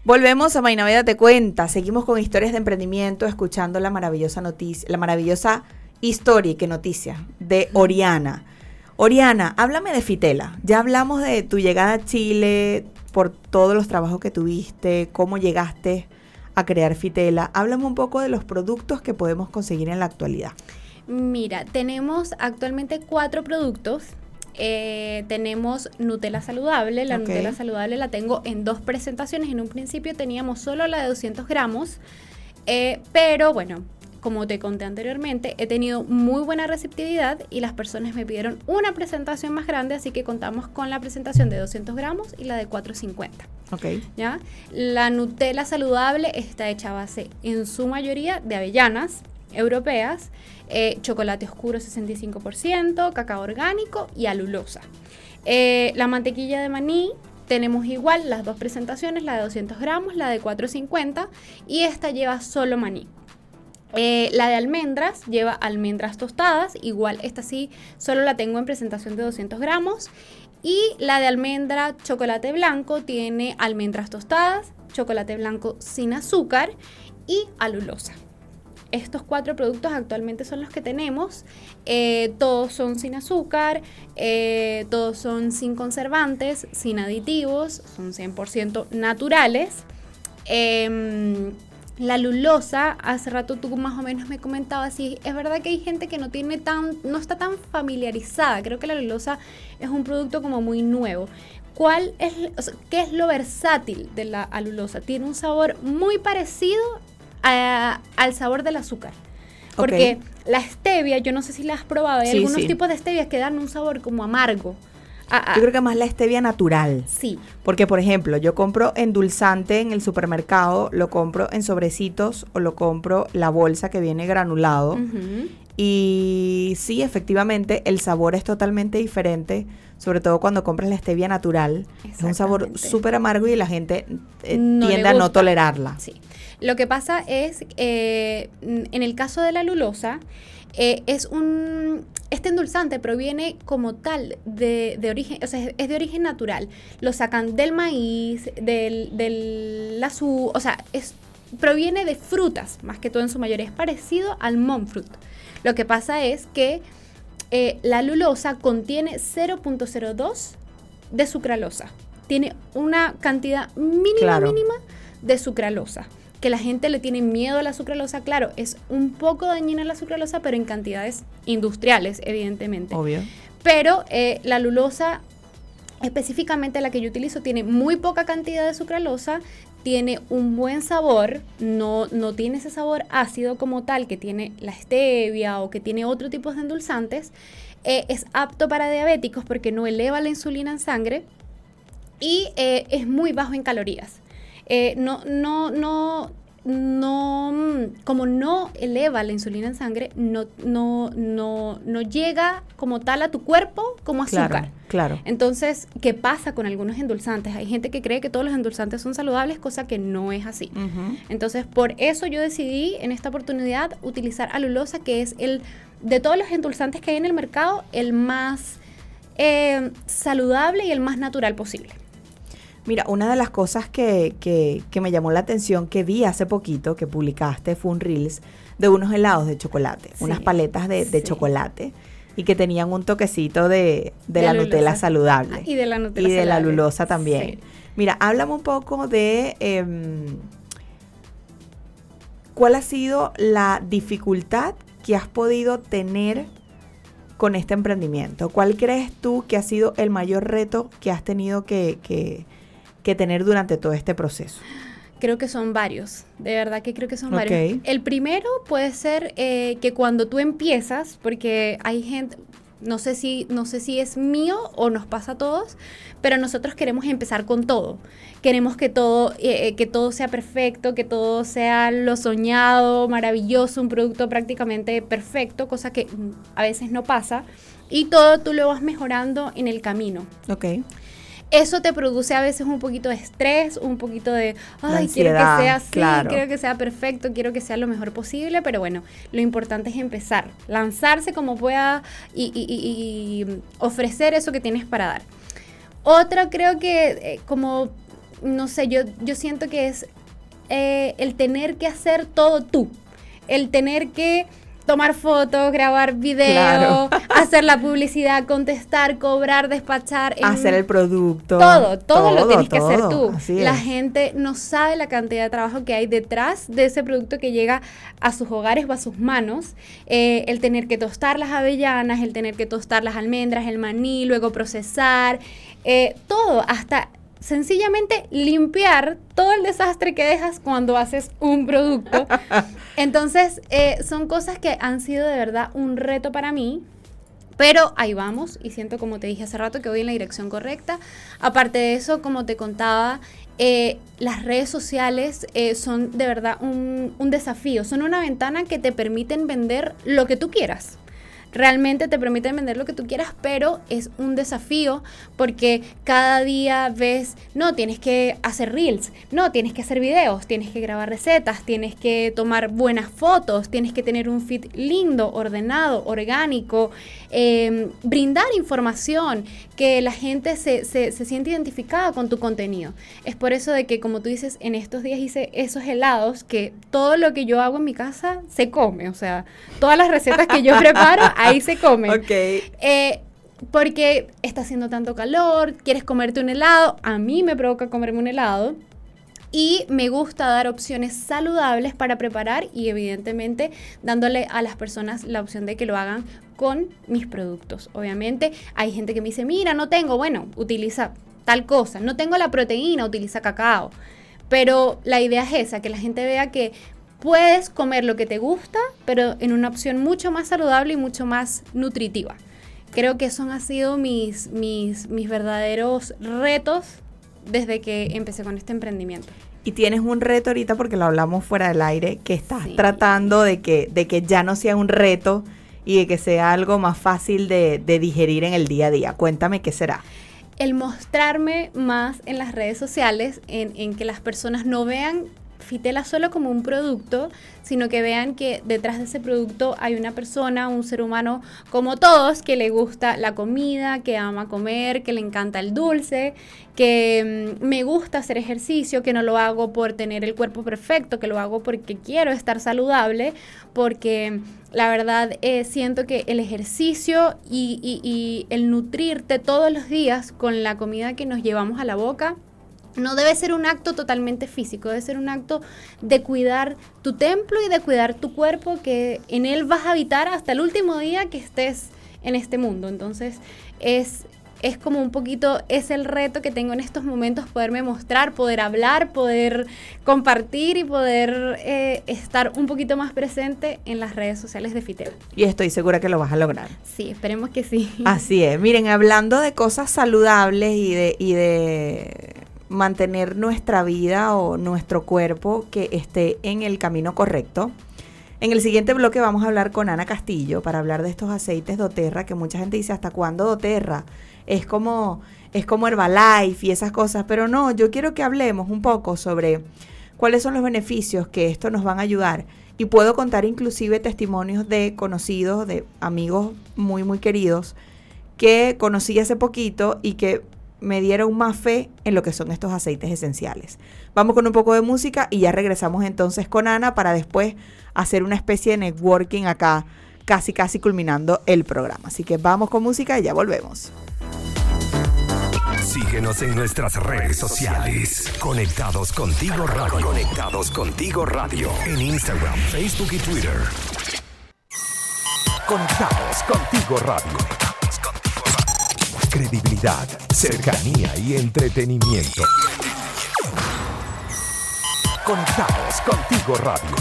S2: Volvemos a Mainaveda Te Cuenta. Seguimos con historias de emprendimiento, escuchando la maravillosa noticia, la maravillosa historia y que noticia de Oriana. Oriana, háblame de Fitela. Ya hablamos de tu llegada a Chile, por todos los trabajos que tuviste, cómo llegaste a crear Fitela. Háblame un poco de los productos que podemos conseguir en la actualidad.
S3: Mira, tenemos actualmente cuatro productos. Eh, tenemos Nutella saludable. La Nutella saludable la tengo en dos presentaciones. En un principio teníamos solo la de 200 gramos. Eh, pero bueno, como te conté anteriormente, he tenido muy buena receptividad y las personas me pidieron una presentación más grande, así que contamos con la presentación de 200 gramos y la de 450.
S2: Ok.
S3: ¿Ya? La Nutella saludable está hecha a base en su mayoría de avellanas europeas, eh, chocolate oscuro 65%, cacao orgánico y alulosa. Eh, la mantequilla de maní tenemos igual las dos presentaciones, la de 200 gramos, la de 450 y esta lleva solo maní. Eh, la de almendras lleva almendras tostadas, igual esta sí, solo la tengo en presentación de 200 gramos. Y la de almendra chocolate blanco tiene almendras tostadas, chocolate blanco sin azúcar y alulosa. Estos cuatro productos actualmente son los que tenemos. Eh, todos son sin azúcar, eh, todos son sin conservantes, sin aditivos, son 100% naturales. Em, la lulosa, hace rato tú más o menos me comentabas, sí, es verdad que hay gente que no tiene tan, no está tan familiarizada. Creo que la lulosa es un producto como muy nuevo. ¿Cuál es, qué es lo versátil de la alulosa? Tiene un sabor muy parecido al sabor del azúcar. Porque la stevia, yo no sé si la has probado, hay algunos tipos de stevia que dan un sabor como amargo.
S2: Ah, ah. Yo creo que más la stevia natural.
S3: Sí.
S2: Porque, por ejemplo, yo compro endulzante en el supermercado, lo compro en sobrecitos o lo compro la bolsa que viene granulado. Y sí, efectivamente, el sabor es totalmente diferente, sobre todo cuando compras la stevia natural. Es un sabor súper amargo y la gente eh, tiende a no tolerarla.
S3: Sí. Lo que pasa es, eh, en el caso de la lulosa, eh, es un este endulzante proviene como tal de, origen, o sea, es de origen natural. Lo sacan del maíz, del, del azul, o sea, es, proviene de frutas, más que todo en su mayoría. Es parecido al monk fruit. Lo que pasa es que eh, la lulosa contiene 0.02 de sucralosa. Tiene una cantidad mínima, mínima de sucralosa que la gente le tiene miedo a la sucralosa, claro, es un poco dañina la sucralosa, pero en cantidades industriales, evidentemente.
S2: Obvio.
S3: Pero eh, la lulosa, específicamente la que yo utilizo, tiene muy poca cantidad de sucralosa, tiene un buen sabor, no, no tiene ese sabor ácido como tal que tiene la stevia o que tiene otro tipo de endulzantes. Eh, es apto para diabéticos porque no eleva la insulina en sangre y eh, es muy bajo en calorías. Eh, no, no, no, no, como no eleva la insulina en sangre, no, no, no, no llega como tal a tu cuerpo como azúcar.
S2: Claro, claro.
S3: Entonces, ¿qué pasa con algunos endulzantes? Hay gente que cree que todos los endulzantes son saludables, cosa que no es así. Entonces, por eso yo decidí en esta oportunidad utilizar alulosa, que es el, de todos los endulzantes que hay en el mercado, el más eh, saludable y el más natural posible.
S2: Mira, una de las cosas que, que, que me llamó la atención que vi hace poquito, que publicaste, fue un Reels de unos helados de chocolate,
S3: Sí,
S2: unas paletas de, de
S3: sí.
S2: chocolate y que tenían un toquecito de, de
S3: De
S2: la. Nutella saludable.
S3: Ah, y de la Nutella
S2: Y de la lulosa también.
S3: Sí.
S2: Mira, háblame un poco de em, cuál ha sido la dificultad que has podido tener con este emprendimiento. ¿Cuál crees tú que ha sido el mayor reto que has tenido que, que- que tener durante todo este proceso?
S3: Creo que son varios, de verdad que creo que son
S2: Ok.
S3: varios. El primero puede ser eh, que cuando tú empiezas, porque hay gente, no sé si, no sé si es mío o nos pasa a todos, pero nosotros queremos empezar con todo. Queremos que todo, eh, eh, que todo sea perfecto, que todo sea lo soñado, maravilloso, un producto prácticamente perfecto, cosa que mm, a veces no pasa. Y todo tú lo vas mejorando en el camino.
S2: Ok.
S3: Eso te produce a veces un poquito de estrés, un poquito de, ay, quiero que sea así,
S2: claro.
S3: quiero que sea perfecto, quiero que sea lo mejor posible, pero bueno, lo importante es empezar, lanzarse como pueda y, y- y- y ofrecer eso que tienes para dar. Otra creo que eh, como, no sé, yo, yo siento que es eh, el tener que hacer todo tú, el tener que tomar fotos, grabar video,
S2: Claro. [laughs]
S3: hacer la publicidad, contestar, cobrar, despachar.
S2: Hacer el producto.
S3: todo, todo, lo tienes que hacer tú.
S2: así
S3: La
S2: es.
S3: gente no sabe la cantidad de trabajo que hay detrás de ese producto que llega a sus hogares o a sus manos. Eh, el tener que tostar las avellanas, el tener que tostar las almendras, el maní, luego procesar, eh, todo, hasta sencillamente limpiar todo el desastre que dejas cuando haces un producto. [laughs] Entonces, eh, son cosas que han sido de verdad un reto para mí. Pero ahí vamos y siento, como te dije hace rato, que voy en la dirección correcta. Aparte de eso, como te contaba, eh, las redes sociales eh, son de verdad un, un desafío. Son una ventana que te permiten vender lo que tú quieras. Realmente te permiten vender lo que tú quieras, pero es un desafío porque cada día ves, no, tienes que hacer reels, no, tienes que hacer videos, tienes que grabar recetas, tienes que tomar buenas fotos, tienes que tener un feed lindo, ordenado, orgánico, eh, brindar información, que la gente se, se, se siente identificada con tu contenido. Es por eso de que, como tú dices, en estos días hice esos helados que todo lo que yo hago en mi casa se come, o sea, todas las recetas que yo [laughs] preparo, ahí se comen.
S2: Ok.
S3: Eh, porque está haciendo tanto calor, quieres comerte un helado, a mí me provoca comerme un helado. Y me gusta dar opciones saludables para preparar y evidentemente dándole a las personas la opción de que lo hagan con mis productos. Obviamente hay gente que me dice, mira, no tengo, bueno, utiliza tal cosa, no tengo la proteína, utiliza cacao. Pero la idea es esa, que la gente vea que puedes comer lo que te gusta, pero en una opción mucho más saludable y mucho más nutritiva. Creo que esos han sido mis, mis, mis verdaderos retos desde que empecé con este emprendimiento.
S2: Y tienes un reto ahorita porque lo hablamos fuera del aire, que estás
S3: Sí.
S2: tratando de que, de que ya no sea un reto y de que sea algo más fácil de, digerir en el día a día. Cuéntame qué será.
S3: el mostrarme más en las redes sociales, en que las personas no vean Fitela solo como un producto, sino que vean que detrás de ese producto hay una persona, un ser humano como todos, que le gusta la comida, que ama comer, que le encanta el dulce, que mm, me gusta hacer ejercicio, que no lo hago por tener el cuerpo perfecto, que lo hago porque quiero estar saludable, porque la verdad eh, siento que el ejercicio y el nutrirte todos los días con la comida que nos llevamos a la boca, no debe ser un acto totalmente físico, debe ser un acto de cuidar tu templo y de cuidar tu cuerpo, que en él vas a habitar hasta el último día que estés en este mundo. Entonces es, es como un poquito, es el reto que tengo en estos momentos, poderme mostrar, poder hablar, poder compartir y poder eh, estar un poquito más presente en las redes sociales de Fitel.
S2: Y estoy segura que lo vas a lograr.
S3: Sí, esperemos que sí.
S2: Así es. Miren, hablando de cosas saludables y de, y de mantener nuestra vida o nuestro cuerpo que esté en el camino correcto. En el siguiente bloque vamos a hablar con Ana Castillo para hablar de estos aceites doTERRA que mucha gente dice, ¿hasta cuándo doTERRA? Es como, es como Herbalife y esas cosas, pero no, yo quiero que hablemos un poco sobre cuáles son los beneficios que esto nos van a ayudar. Y puedo contar inclusive testimonios de conocidos, de amigos muy, muy queridos, que conocí hace poquito y que me dieron más fe en lo que son estos aceites esenciales. Vamos con un poco de música y ya regresamos entonces con Ana para después hacer una especie de networking acá, casi casi culminando el programa. Así que vamos con música y ya volvemos.
S1: Síguenos en nuestras redes sociales. Conectados contigo radio. Conectados contigo radio. En Instagram, Facebook y Twitter. Conectados contigo radio. Credibilidad, cercanía y entretenimiento. Conectados contigo radio.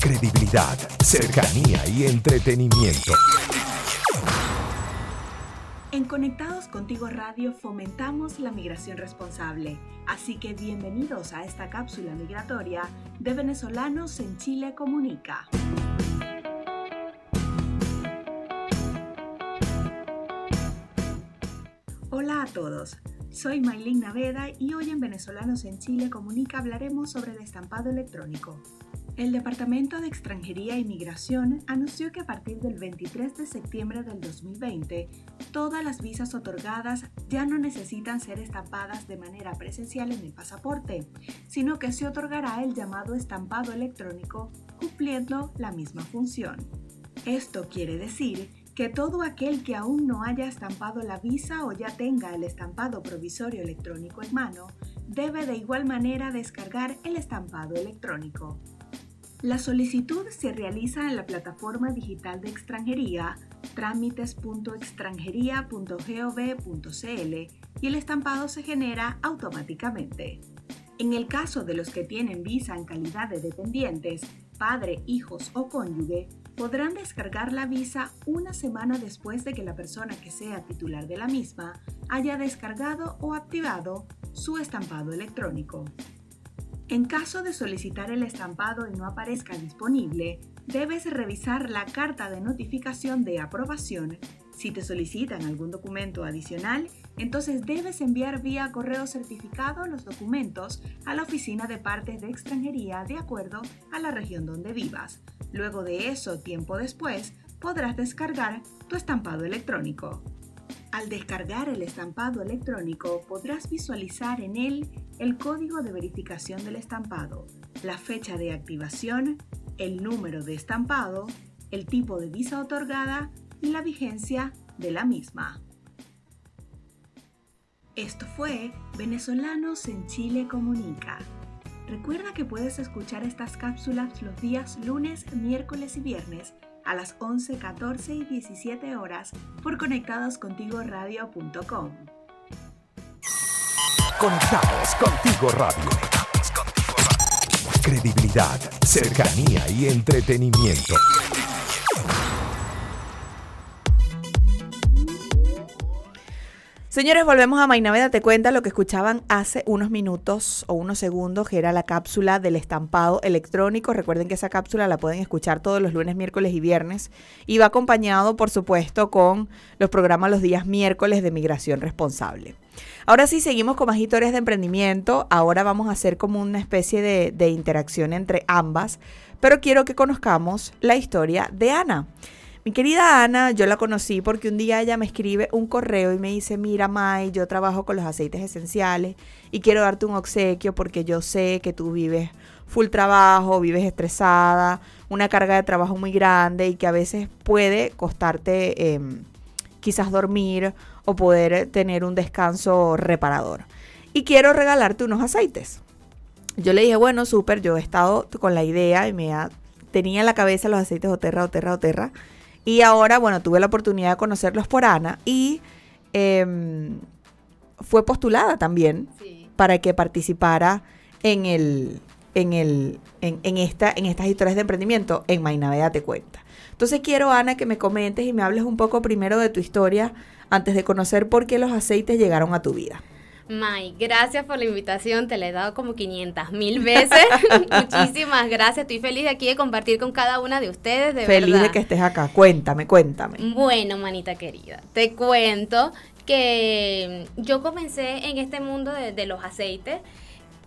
S1: Credibilidad, cercanía y entretenimiento.
S4: En Conectados Contigo Radio fomentamos la migración responsable, así que bienvenidos a esta cápsula migratoria de venezolanos en Chile Comunica. Hola a todos, soy Maylin Naveda y hoy en Venezolanos en Chile Comunica hablaremos sobre el estampado electrónico. El Departamento de Extranjería e Inmigración anunció que a partir del 23 de septiembre del 2020, todas las visas otorgadas ya no necesitan ser estampadas de manera presencial en el pasaporte, sino que se otorgará el llamado estampado electrónico cumpliendo la misma función. Esto quiere decir que todo aquel que aún no haya estampado la visa o ya tenga el estampado provisorio electrónico en mano, debe de igual manera descargar el estampado electrónico. La solicitud se realiza en la plataforma digital de extranjería trámites.extranjería.gov.cl y el estampado se genera automáticamente. En el caso de los que tienen visa en calidad de dependientes, padre, hijos o cónyuge, podrán descargar la visa una semana después de que la persona que sea titular de la misma haya descargado o activado su estampado electrónico. En caso de solicitar el estampado y no aparezca disponible, debes revisar la carta de notificación de aprobación. Si te solicitan algún documento adicional, entonces debes enviar vía correo certificado los documentos a la oficina de partes de extranjería de acuerdo a la región donde vivas. Luego de eso, tiempo después, podrás descargar tu estampado electrónico. Al descargar el estampado electrónico podrás visualizar en él el código de verificación del estampado, la fecha de activación, el número de estampado, el tipo de visa otorgada y la vigencia de la misma. Esto fue Venezolanos en Chile Comunica. Recuerda que puedes escuchar estas cápsulas los días lunes, miércoles y viernes a las 11, 14 y 17 horas por conectadoscontigoradio.com.
S1: Conectados contigo radio. Credibilidad, cercanía y entretenimiento.
S2: Señores, volvemos a Mainaveda. Te cuenta lo que escuchaban hace unos minutos o unos segundos, que era la cápsula del estampado electrónico. Recuerden que esa cápsula la pueden escuchar todos los lunes, miércoles y viernes. Y va acompañado, por supuesto, con los programas los días miércoles de Migración Responsable. Ahora sí, seguimos con más historias de emprendimiento. Ahora vamos a hacer como una especie de, de interacción entre ambas. Pero quiero que conozcamos la historia de Ana. Mi querida Ana, yo la conocí porque un día ella me escribe un correo y me dice, mira May, yo trabajo con los aceites esenciales y quiero darte un obsequio porque yo sé que tú vives full trabajo, vives estresada, una carga de trabajo muy grande y que a veces puede costarte eh, quizás dormir o poder tener un descanso reparador. Y quiero regalarte unos aceites. Yo le dije, bueno, súper, yo he estado con la idea y me ha, tenía en la cabeza los aceites Oterra, Oterra, Oterra. Y ahora, bueno, tuve la oportunidad de conocerlos por Ana y em, fue postulada también para que participara en el, en el, en, esta, en estas historias de emprendimiento en Mainaveda te cuenta. Entonces quiero, Ana, que me comentes y me hables un poco primero de tu historia antes de conocer por qué los aceites llegaron a tu vida.
S5: May, gracias por la invitación, te la he dado como 500 mil veces. [laughs] Muchísimas gracias, estoy feliz de aquí de compartir con cada una de ustedes, de
S2: Feliz de que estés acá, cuéntame, cuéntame.
S5: Bueno, manita querida, te cuento que yo comencé en este mundo de, de los aceites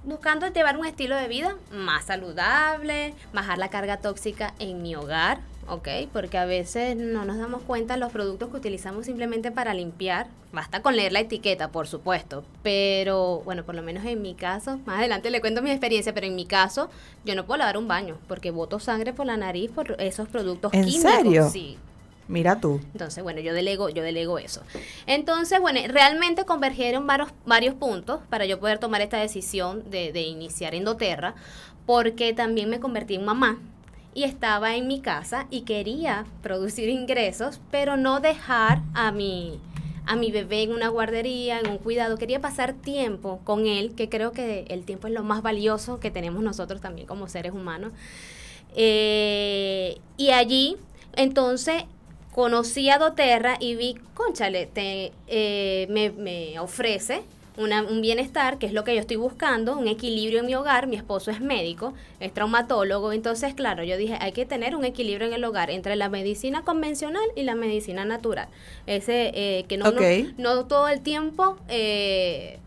S5: buscando llevar un estilo de vida más saludable, bajar la carga tóxica en mi hogar, ¿ok? Porque a veces no nos damos cuenta los productos que utilizamos simplemente para limpiar. Basta con leer la etiqueta, por supuesto. Pero, bueno, por lo menos en mi caso, más adelante le cuento mi experiencia, pero en mi caso, yo no puedo lavar un baño porque boto sangre por la nariz por esos productos
S2: ¿En
S5: químicos.
S2: serio?
S5: Sí.
S2: Mira tú.
S5: Entonces, bueno, yo delego, yo delego eso. Entonces, bueno, realmente convergieron varios, varios puntos para yo poder tomar esta decisión de, de iniciar Endoterra, porque también me convertí en mamá y estaba en mi casa y quería producir ingresos, pero no dejar a mi, a mi bebé en una guardería, en un cuidado. Quería pasar tiempo con él, que creo que el tiempo es lo más valioso que tenemos nosotros también como seres humanos. Eh, y allí, entonces, conocí a Doterra y vi, conchale, te, eh, me, me ofrece una- un bienestar, que es lo que yo estoy buscando, un equilibrio en mi hogar. Mi esposo es médico, es traumatólogo, entonces, claro, yo dije, hay que tener un equilibrio en el hogar entre la medicina convencional y la medicina natural. Ese, eh, que no, no- todo el tiempo eh,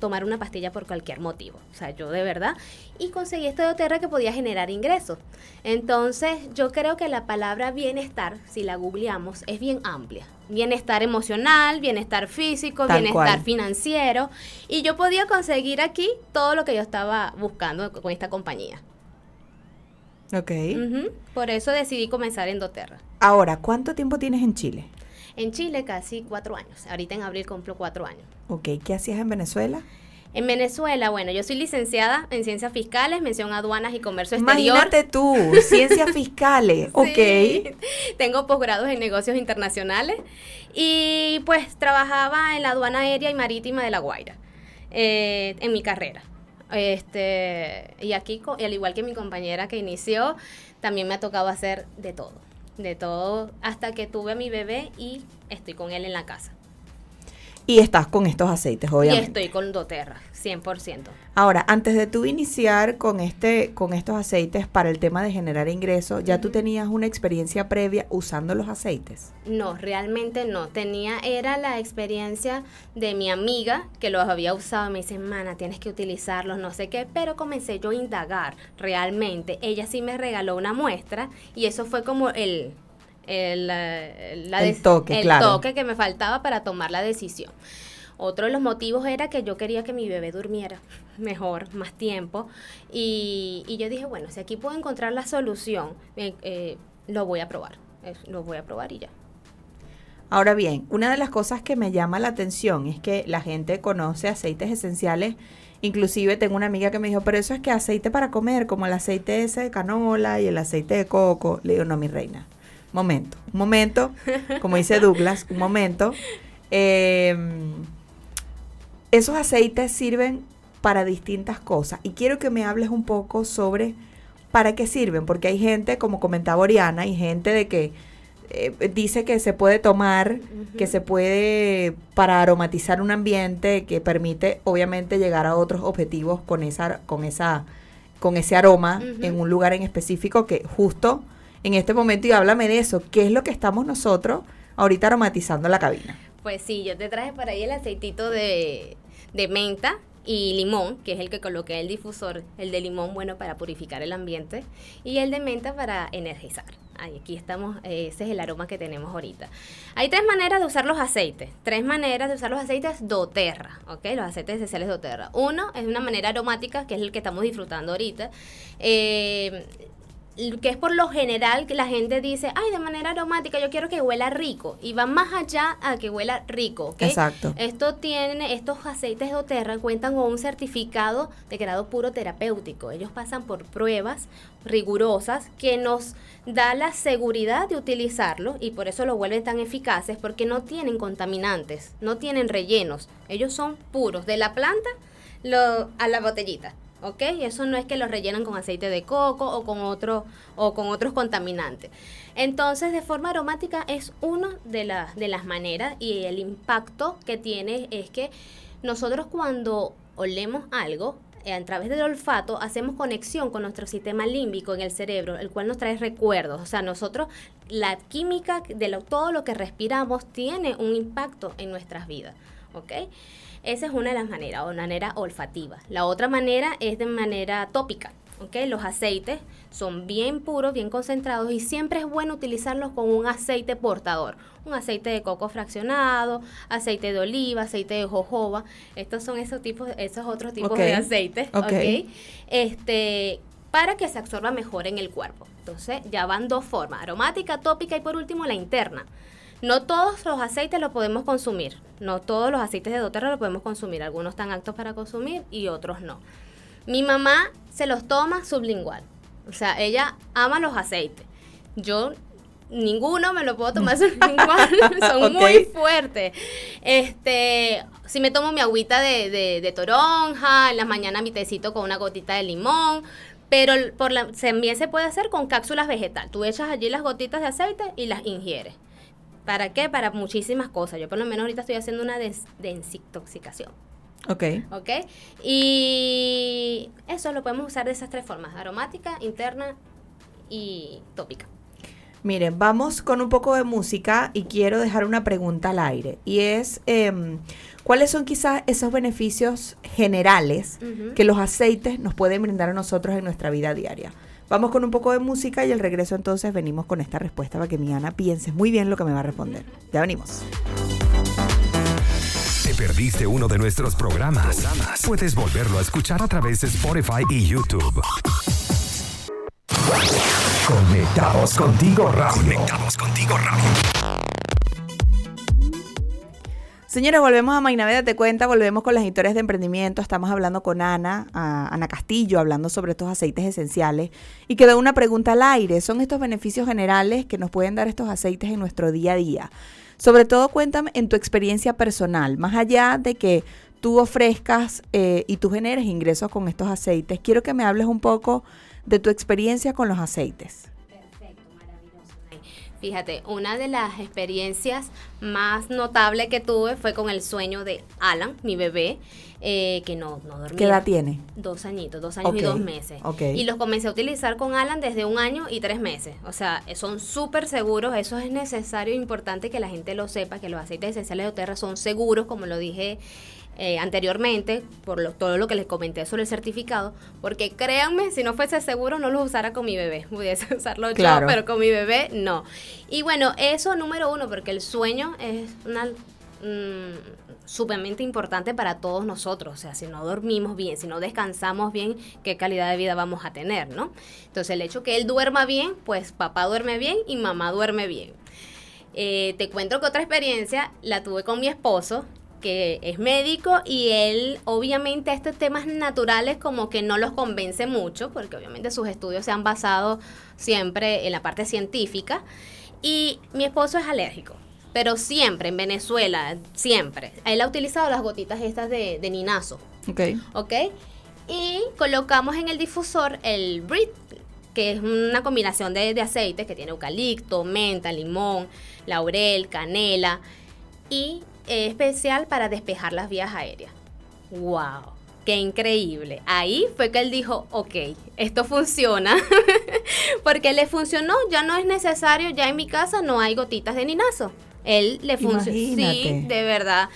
S5: tomar una pastilla por cualquier motivo. O sea, yo de verdad. Y conseguí este doTERRA que podía generar ingresos. Entonces, yo creo que la palabra bienestar, si la googleamos, es bien amplia. Bienestar emocional, bienestar físico,
S2: Tal
S5: bienestar
S2: cual.
S5: financiero. Y yo podía conseguir aquí todo lo que yo estaba buscando con esta compañía.
S2: Ok.
S5: Por eso decidí comenzar en doTERRA.
S2: Ahora, ¿cuánto tiempo tienes en Chile?
S5: En Chile casi cuatro años. Ahorita en abril cumplo cuatro años.
S2: Ok, ¿qué hacías en Venezuela?
S5: En Venezuela, bueno, yo soy licenciada en ciencias fiscales, mención aduanas y comercio exterior.
S2: Imagínate tú, [laughs] ciencias fiscales, ok.
S5: Tengo posgrados en negocios internacionales y pues trabajaba en la aduana aérea y marítima de La Guaira eh, en mi carrera. Este, y aquí, al igual que mi compañera que inició, también me ha tocado hacer de todo, de todo, hasta que tuve a mi bebé y estoy con él en la casa.
S2: Y estás con estos aceites, obviamente.
S5: Y estoy con doTERRA, 100%.
S2: Ahora, antes de tú iniciar con este, con estos aceites para el tema de generar ingresos, ¿ya tú tenías una experiencia previa usando los aceites?
S5: No, realmente no. Tenía, era la experiencia de mi amiga que los había usado. Me dice, mana, tienes que utilizarlos, no sé qué. Pero comencé yo a indagar realmente. Ella sí me regaló una muestra y eso fue como el, el, la
S2: El toque,
S5: el
S2: claro.
S5: toque que me faltaba para tomar la decisión. Otro de los motivos era que yo quería que mi bebé durmiera mejor, más tiempo. Y, y yo dije, bueno, si aquí puedo encontrar la solución, eh, eh, lo voy a probar. Eh, Lo voy a probar y ya.
S2: Ahora bien, una de las cosas que me llama la atención es que la gente conoce aceites esenciales. Inclusive tengo una amiga que me dijo, pero eso es que aceite para comer, como el aceite ese de canola y el aceite de coco. Le digo, no, mi reina. Momento, un momento, como dice Douglas, un momento. Eh, esos aceites sirven para distintas cosas. Y quiero que me hables un poco sobre para qué sirven, porque hay gente, como comentaba Oriana, hay gente de que eh, dice que se puede tomar, que se puede para aromatizar un ambiente, que permite obviamente llegar a otros objetivos con esa, con esa, con ese aroma en un lugar en específico que justo en este momento y háblame de eso, ¿qué es lo que estamos nosotros ahorita aromatizando la cabina?
S5: Pues sí, yo te traje por ahí el aceitito de, de menta y limón, que es el que coloqué el difusor, el de limón, bueno, para purificar el ambiente, y el de menta para energizar. Ahí, aquí estamos, eh, ese es el aroma que tenemos ahorita. Hay tres maneras de usar los aceites, tres maneras de usar los aceites doTERRA, ¿ok? Los aceites esenciales doTERRA. Uno es una manera aromática, que es el que estamos disfrutando ahorita. Eh, que es por lo general que la gente dice, ay, de manera aromática yo quiero que huela rico y va más allá a que huela rico.
S2: Exacto.
S5: Esto tiene, estos aceites de doTERRA cuentan con un certificado de grado puro terapéutico. Ellos pasan por pruebas rigurosas que nos da la seguridad de utilizarlo y por eso lo vuelven tan eficaces porque no tienen contaminantes, no tienen rellenos. Ellos son puros de la planta lo, a la botellita. ¿Ok? Eso no es que los rellenan con aceite de coco o con, otro, o con otros contaminantes. Entonces, de forma aromática es una de, las de las maneras y el impacto que tiene es que nosotros cuando olemos algo, eh, a través del olfato hacemos conexión con nuestro sistema límbico en el cerebro, el cual nos trae recuerdos. O sea, nosotros, la química de todo lo que respiramos tiene un impacto en nuestras vidas. ¿Ok? Esa es una de las maneras, una manera olfativa. La otra manera es de manera tópica. ¿ok? Los aceites son bien puros, bien concentrados y siempre es bueno utilizarlos con un aceite portador. Un aceite de coco fraccionado, aceite de oliva, aceite de jojoba. Estos son esos tipos, esos otros tipos de aceites, ¿ok? Este, para que se absorba mejor en el cuerpo. Entonces ya van dos formas, aromática, tópica y por último la interna. No todos los aceites los podemos consumir, no todos los aceites de doTERRA los podemos consumir, algunos están aptos para consumir y otros no. Mi mamá se los toma sublingual. O sea, ella ama los aceites. Yo ninguno me lo puedo tomar [laughs] sublingual. [laughs] Son muy fuertes. Este, si me tomo mi agüita de, toronja, en las mañanas mi tecito con una gotita de limón. Pero por la, también se puede hacer con cápsulas vegetal. Tú echas allí las gotitas de aceite y las ingieres. ¿Para qué? Para muchísimas cosas. Yo por lo menos ahorita estoy haciendo una desintoxicación.
S2: Ok.
S5: Ok. Y eso lo podemos usar de esas tres formas, aromática, interna y tópica.
S2: Miren, vamos con un poco de música y quiero dejar una pregunta al aire. Y es, em, ¿cuáles son quizás esos beneficios generales que los aceites nos pueden brindar a nosotros en nuestra vida diaria? Vamos con un poco de música y al regreso entonces venimos con esta respuesta para que mi Ana piense muy bien lo que me va a responder. Ya venimos
S1: perdiste uno de nuestros programas, puedes volverlo a escuchar a través de Spotify y YouTube. Conectados contigo radio. Conectados contigo radio.
S2: Señores, volvemos a Mainaveda Te Cuenta, volvemos con las historias de emprendimiento. Estamos hablando con Ana, Ana Castillo, hablando sobre estos aceites esenciales. Y quedó una pregunta al aire. ¿Son estos beneficios generales que nos pueden dar estos aceites en nuestro día a día? Sobre todo cuéntame en tu experiencia personal, más allá de que tú ofrezcas eh, y tú generes ingresos con estos aceites, quiero que me hables un poco de tu experiencia con los aceites.
S5: Fíjate, una de las experiencias más notables que tuve fue con el sueño de Alan, mi bebé. Eh, que no, no dormía.
S2: ¿Qué edad tiene?
S5: Dos añitos, dos años y dos meses. Y los comencé a utilizar con Alan desde un año y tres meses. O sea, son súper seguros, eso es necesario e importante que la gente lo sepa, que los aceites esenciales de Oterra son seguros, como lo dije eh, anteriormente, por lo, todo lo que les comenté sobre el certificado, porque créanme, si no fuese seguro no los usara con mi bebé, [laughs] pudiese usarlo yo, pero con mi bebé no. Y bueno, eso número uno, porque el sueño es una Mm, sumamente importante para todos nosotros. O sea, si no dormimos bien, si no descansamos bien, ¿qué calidad de vida vamos a tener, no? Entonces, el hecho que él duerma bien, pues papá duerme bien y mamá duerme bien. Eh, te cuento que otra experiencia la tuve con mi esposo, que es médico y él obviamente estos temas naturales como que no los convence mucho, porque obviamente sus estudios se han basado siempre en la parte científica. Y mi esposo es alérgico pero siempre en Venezuela, siempre. Él ha utilizado las gotitas estas de, ninazo.
S2: Ok.
S5: Ok. Y colocamos en el difusor el Brit, que es una combinación de, de aceites que tiene eucalipto, menta, limón, laurel, canela y especial para despejar las vías aéreas. ¡Wow! ¡Qué increíble! Ahí fue que él dijo, ok, esto funciona, [laughs] porque le funcionó, ya no es necesario, ya en mi casa no hay gotitas de ninazo. Él le funciona. Sí, de verdad.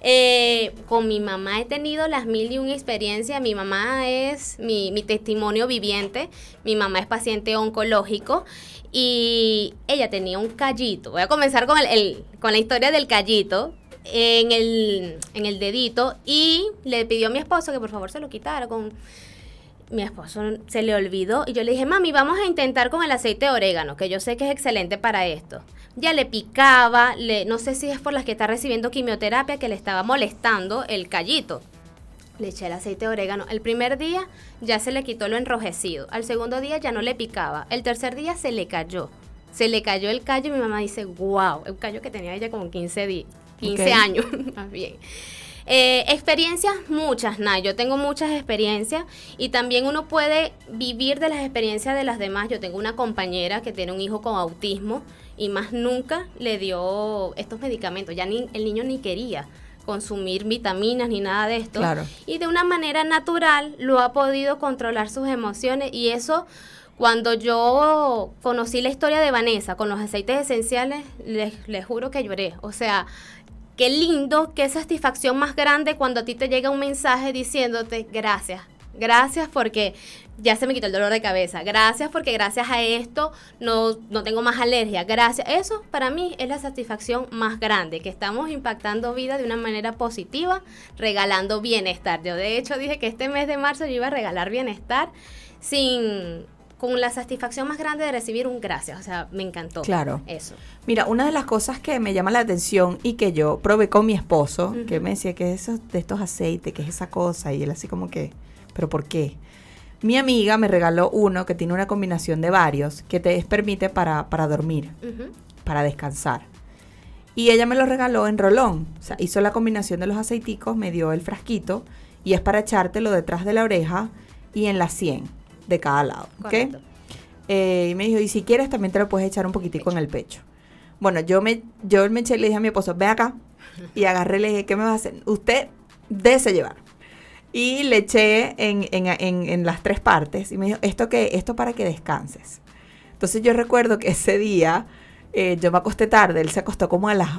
S5: Eh, con mi mamá he tenido las mil y una experiencias. Mi mamá es mi, mi, testimonio viviente. Mi mamá es paciente oncológico y ella tenía un callito. Voy a comenzar con, el, con la historia del callito en el, en el dedito y le pidió a mi esposo que por favor se lo quitara con mi esposo se le olvidó y yo le dije, mami, vamos a intentar con el aceite de orégano, que yo sé que es excelente para esto. Ya le picaba, no sé si es por las que está recibiendo quimioterapia que le estaba molestando el callito. Le eché el aceite de orégano. El primer día ya se le quitó lo enrojecido. Al segundo día ya no le picaba. El tercer día se le cayó. Se le cayó el callo y mi mamá dice, wow, el callo que tenía ella como 15, días 15 años, [laughs] más bien. Eh, experiencias muchas, Nay. Yo tengo muchas experiencias y también uno puede vivir de las experiencias de las demás. Yo tengo una compañera que tiene un hijo con autismo y más nunca le dio estos medicamentos. Ya ni, el niño ni quería consumir vitaminas ni nada de esto.
S2: Claro.
S5: Y de una manera natural lo ha podido controlar sus emociones y eso cuando yo conocí la historia de Vanessa con los aceites esenciales, les, les juro que lloré. O sea, qué lindo, qué satisfacción más grande cuando a ti te llega un mensaje diciéndote gracias. Gracias porque ya se me quitó el dolor de cabeza. Gracias porque gracias a esto no, no tengo más alergia. Gracias. Eso para mí es la satisfacción más grande, que estamos impactando vida de una manera positiva, regalando bienestar. Yo de hecho dije que este mes de marzo yo iba a regalar bienestar sin con la satisfacción más grande de recibir un gracias. O sea, me encantó.
S2: Claro.
S5: Eso.
S2: Mira, una de las cosas que me llama la atención y que yo probé con mi esposo, que me decía que eso de estos aceites, que es esa cosa, y él así como que, ¿pero por qué? Mi amiga me regaló uno que tiene una combinación de varios que te permite para, para dormir, para descansar. Y ella me lo regaló en rolón. O sea, hizo la combinación de los aceiticos, me dio el frasquito y es para echártelo detrás de la oreja y en la sien de cada lado. ¿ok?
S5: Correcto.
S2: Eh, y me dijo, y si quieres también te lo puedes echar un poquitico en el pecho. Bueno, yo me, yo me eché y le dije a mi esposo, ve acá. Y agarré y le dije, ¿qué me vas a hacer? Usted dése llevar. Y le eché en, en- en- en las tres partes. Y me dijo, ¿esto qué? Esto para que descanses. Entonces yo recuerdo que ese día eh, yo me acosté tarde. Él se acostó como a las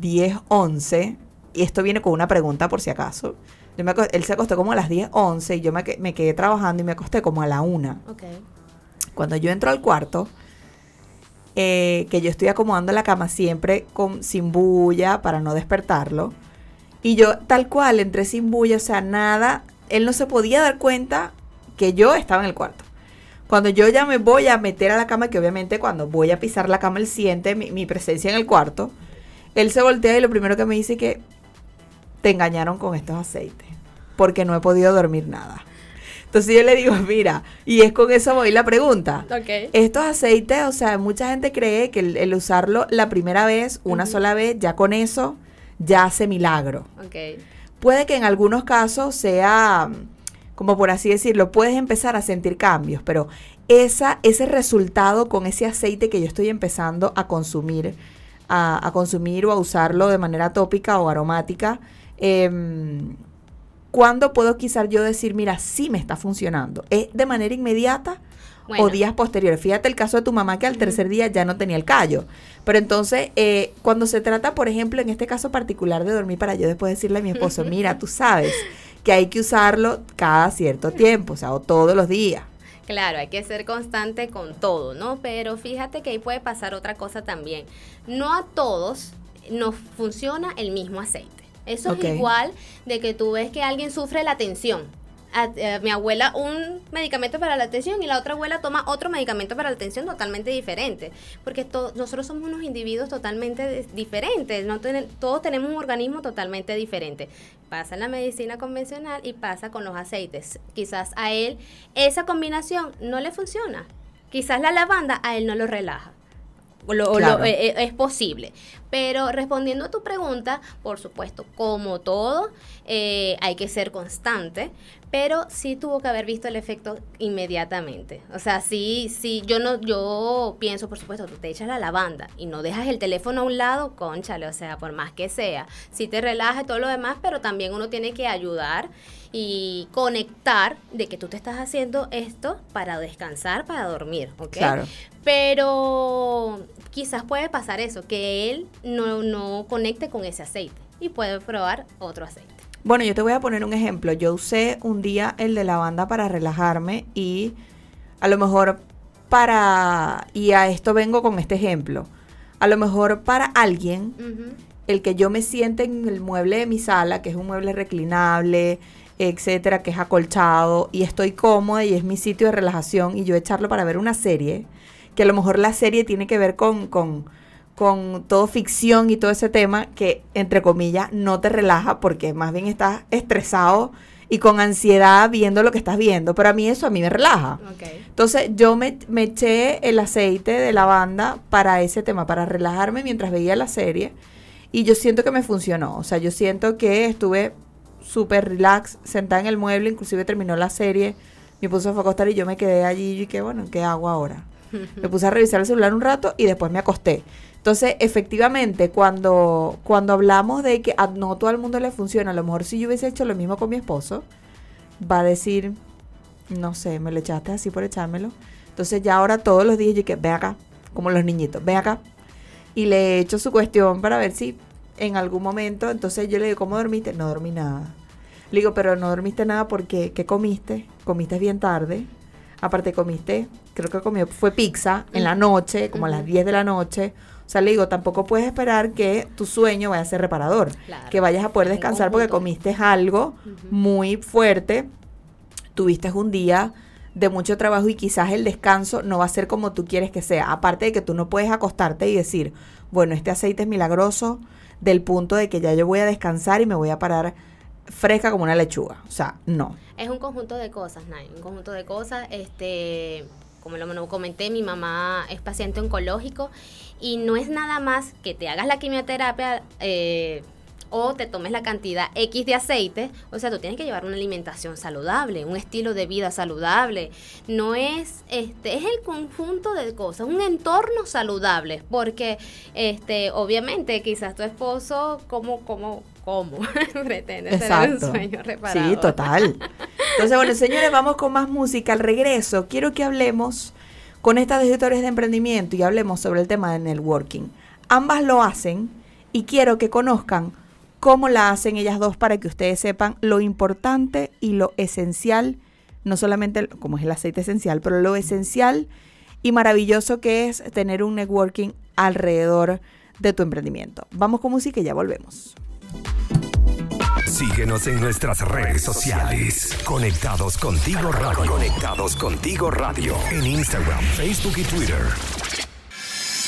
S2: 10, 11. Y esto viene con una pregunta por si acaso. Yo me acos- él se acostó como a las 10, 11 y yo me, que- me quedé trabajando y me acosté como a la 1
S5: Ok.
S2: cuando yo entro al cuarto, eh, que yo estoy acomodando la cama siempre con, sin bulla para no despertarlo, y yo tal cual entré sin bulla, o sea, nada, él no se podía dar cuenta que yo estaba en el cuarto. Cuando yo ya me voy a meter a la cama, que obviamente cuando voy a pisar la cama, él siente mi, mi presencia en el cuarto, él se voltea y lo primero que me dice es que te engañaron con estos aceites, porque no he podido dormir nada. Entonces yo le digo, mira, y es con eso voy la pregunta. Estos aceites, o sea, mucha gente cree que el, el usarlo la primera vez, una sola vez, ya con eso, ya hace milagro. Puede que en algunos casos sea, como por así decirlo, puedes empezar a sentir cambios, pero esa, ese resultado con ese aceite que yo estoy empezando a consumir, a, a consumir o a usarlo de manera tópica o aromática, em, ¿cuándo puedo quizás yo decir, mira, sí me está funcionando? ¿Es de manera inmediata?
S5: Bueno.
S2: o días posteriores. Fíjate el caso de tu mamá que al tercer día ya no tenía el callo. Pero entonces, eh, cuando se trata, por ejemplo, en este caso particular de dormir para yo después decirle a mi esposo, mira, tú sabes que hay que usarlo cada cierto tiempo, o sea, o todos los días.
S5: Claro, hay que ser constante con todo, ¿no? Pero fíjate que ahí puede pasar otra cosa también. No a todos nos funciona el mismo aceite. Eso es igual de que tú ves que alguien sufre la tensión. A- a mi abuela un medicamento para la tensión y la otra abuela toma otro medicamento para la tensión totalmente diferente. Porque to- nosotros somos unos individuos totalmente diferentes. No ten- todos tenemos un organismo totalmente diferente. Pasa en la medicina convencional y pasa con los aceites. Quizás a él esa combinación no le funciona. Quizás la lavanda a él no lo relaja. Lo- eh, eh, es posible. Pero respondiendo a tu pregunta, por supuesto, como todo, eh, hay que ser constante, pero sí tuvo que haber visto el efecto inmediatamente. O sea, sí, sí, yo no, yo pienso, por supuesto, tú te echas la lavanda y no dejas el teléfono a un lado, conchale, o sea, por más que sea, sí te relaja y todo lo demás, pero también uno tiene que ayudar y conectar de que tú te estás haciendo esto para descansar, para dormir, ¿ok?
S2: Claro.
S5: Pero quizás puede pasar eso, que él no, no conecte con ese aceite y puede probar otro aceite.
S2: Bueno, yo te voy a poner un ejemplo. Yo usé un día el de lavanda para relajarme y a lo mejor para, y a esto vengo con este ejemplo, a lo mejor para alguien el que yo me siente en el mueble de mi sala, que es un mueble reclinable, etcétera, que es acolchado y estoy cómoda y es mi sitio de relajación y yo echarlo para ver una serie, que a lo mejor la serie tiene que ver con, con, con todo ficción y todo ese tema que, entre comillas, no te relaja porque más bien estás estresado y con ansiedad viendo lo que estás viendo, pero a mí eso a mí me relaja. Entonces yo me, me eché el aceite de lavanda para ese tema, para relajarme mientras veía la serie. Y yo siento que me funcionó. O sea, yo siento que estuve súper relax, sentada en el mueble, inclusive terminó la serie. Mi esposo fue a acostar y yo me quedé allí y que bueno, ¿qué hago ahora? [laughs] Me puse a revisar el celular un rato y después me acosté. Entonces, efectivamente, cuando, cuando hablamos de que a no todo el mundo le funciona, a lo mejor si yo hubiese hecho lo mismo con mi esposo, va a decir, no sé, me lo echaste así por echármelo. Entonces ya ahora todos los días yo que ve acá, como los niñitos, ve acá. Y le he hecho su cuestión para ver si en algún momento, entonces yo le digo, ¿cómo dormiste? No dormí nada. Le digo, pero no dormiste nada porque, ¿qué comiste? Comiste bien tarde. Aparte comiste, creo que comió, fue pizza en la noche, como a las 10 de la noche. O sea, le digo, tampoco puedes esperar que tu sueño vaya a ser reparador.
S5: Claro.
S2: Que vayas a poder descansar porque comiste algo muy fuerte. Tuviste un día de mucho trabajo y quizás el descanso no va a ser como tú quieres que sea. Aparte de que tú no puedes acostarte y decir, bueno, este aceite es milagroso del punto de que ya yo voy a descansar y me voy a parar fresca como una lechuga. O sea, no.
S5: Es un conjunto de cosas, Nay, un conjunto de cosas. Este, como lo comenté, mi mamá es paciente oncológico y no es nada más que te hagas la quimioterapia eh, o te tomes la cantidad X de aceite. O sea, tú tienes que llevar una alimentación saludable, un estilo de vida saludable. No es, este, es el conjunto de cosas, un entorno saludable, porque, este, obviamente, quizás tu esposo, como, como, como [laughs] pretende tener un
S2: Exacto.
S5: sueño reparador.
S2: Sí, total. Entonces, bueno, señores, vamos con más música. Al regreso, quiero que hablemos con estas historias de emprendimiento y hablemos sobre el tema de networking. Ambas lo hacen y quiero que conozcan cómo la hacen ellas dos para que ustedes sepan lo importante y lo esencial, no solamente como es el aceite esencial, pero lo esencial y maravilloso que es tener un networking alrededor de tu emprendimiento. Vamos con música y ya volvemos.
S1: Síguenos en nuestras redes sociales. Conectados contigo radio. Conectados contigo radio. En Instagram, Facebook y Twitter.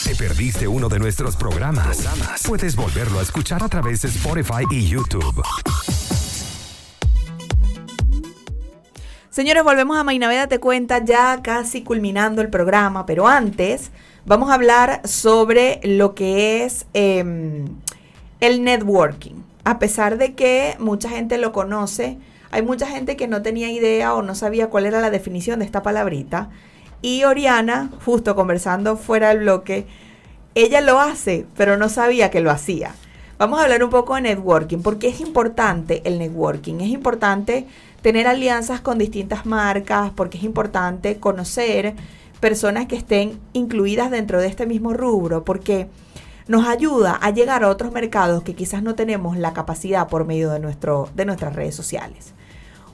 S1: ¿Te perdiste uno de nuestros programas? Puedes volverlo a escuchar a través de Spotify y YouTube.
S2: Señores, volvemos a Mainaveda Te Cuenta, ya casi culminando el programa, pero antes vamos a hablar sobre lo que es em, el networking. A pesar de que mucha gente lo conoce, hay mucha gente que no tenía idea o no sabía cuál era la definición de esta palabrita. Y Oriana, justo conversando fuera del bloque, ella lo hace, pero no sabía que lo hacía. Vamos a hablar un poco de networking, porque es importante el networking, es importante tener alianzas con distintas marcas, porque es importante conocer personas que estén incluidas dentro de este mismo rubro, porque nos ayuda a llegar a otros mercados que quizás no tenemos la capacidad por medio de, nuestro, de nuestras redes sociales.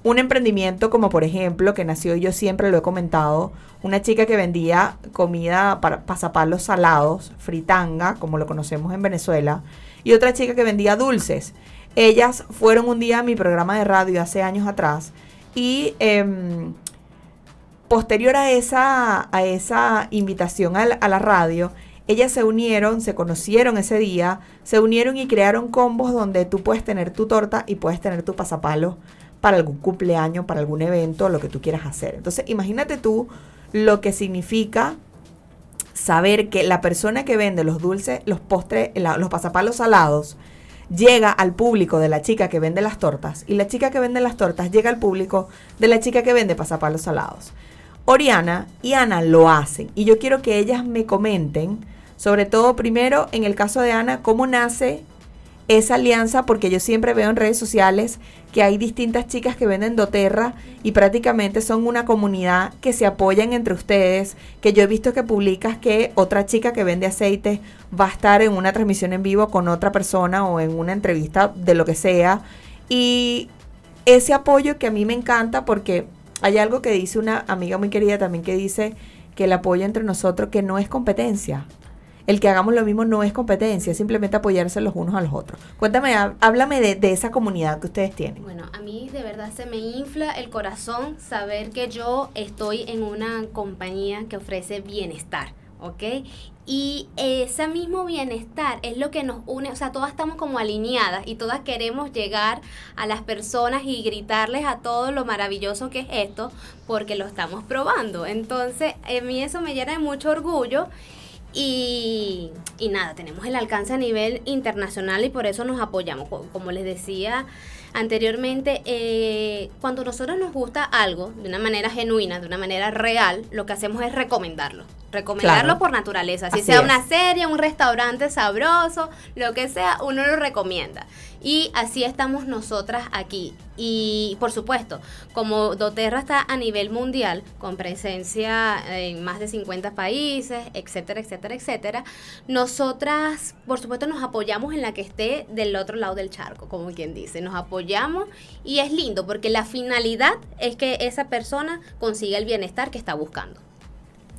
S2: Un emprendimiento como por ejemplo, que nació, yo siempre lo he comentado, una chica que vendía comida para pasapalos salados, fritanga, como lo conocemos en Venezuela, y otra chica que vendía dulces. Ellas fueron un día a mi programa de radio hace años atrás y em, posterior a esa, a esa invitación a la, radio, ellas se unieron, se conocieron ese día, se unieron y crearon combos donde tú puedes tener tu torta y puedes tener tu pasapalo para algún cumpleaños, para algún evento, lo que tú quieras hacer. Entonces, imagínate tú lo que significa saber que la persona que vende los dulces, los postres, los pasapalos salados, llega al público de la chica que vende las tortas y la chica que vende las tortas llega al público de la chica que vende pasapalos salados. Oriana y Ana lo hacen y yo quiero que ellas me comenten, sobre todo primero en el caso de Ana, cómo nace esa alianza, porque yo siempre veo en redes sociales que hay distintas chicas que venden doTERRA y prácticamente son una comunidad que se apoyan entre ustedes, que yo he visto que publicas que otra chica que vende aceite va a estar en una transmisión en vivo con otra persona o en una entrevista de lo que sea. Y ese apoyo que a mí me encanta porque hay algo que dice una amiga muy querida también que dice que el apoyo entre nosotros que no es competencia. El que hagamos lo mismo no es competencia, es simplemente apoyarse los unos a los otros. Cuéntame, há- háblame de, de esa comunidad que ustedes tienen.
S5: Bueno, a mí de verdad se me infla el corazón saber que yo estoy en una compañía que ofrece bienestar, ¿ok? Y ese mismo bienestar es lo que nos une, o sea, todas estamos como alineadas y todas queremos llegar a las personas y gritarles a todo lo maravilloso que es esto porque lo estamos probando. Entonces, a mí eso me llena de mucho orgullo Y, y nada, tenemos el alcance a nivel internacional y por eso nos apoyamos. Co- Como les decía anteriormente, eh, cuando nosotros nos gusta algo de una manera genuina, de una manera real, lo que hacemos es recomendarlo. Recomendarlo
S2: Claro.
S5: por naturaleza. Si
S2: Así
S5: sea
S2: es.
S5: una serie, un restaurante sabroso, lo que sea, uno lo recomienda. Y así estamos nosotras aquí. Y por supuesto, como doTERRA está a nivel mundial, con presencia en más de 50 países, etcétera, etcétera, etcétera, nosotras, por supuesto, nos apoyamos en la que esté del otro lado del charco, como quien dice. Nos apoyamos y es lindo porque la finalidad es que esa persona consiga el bienestar que está buscando.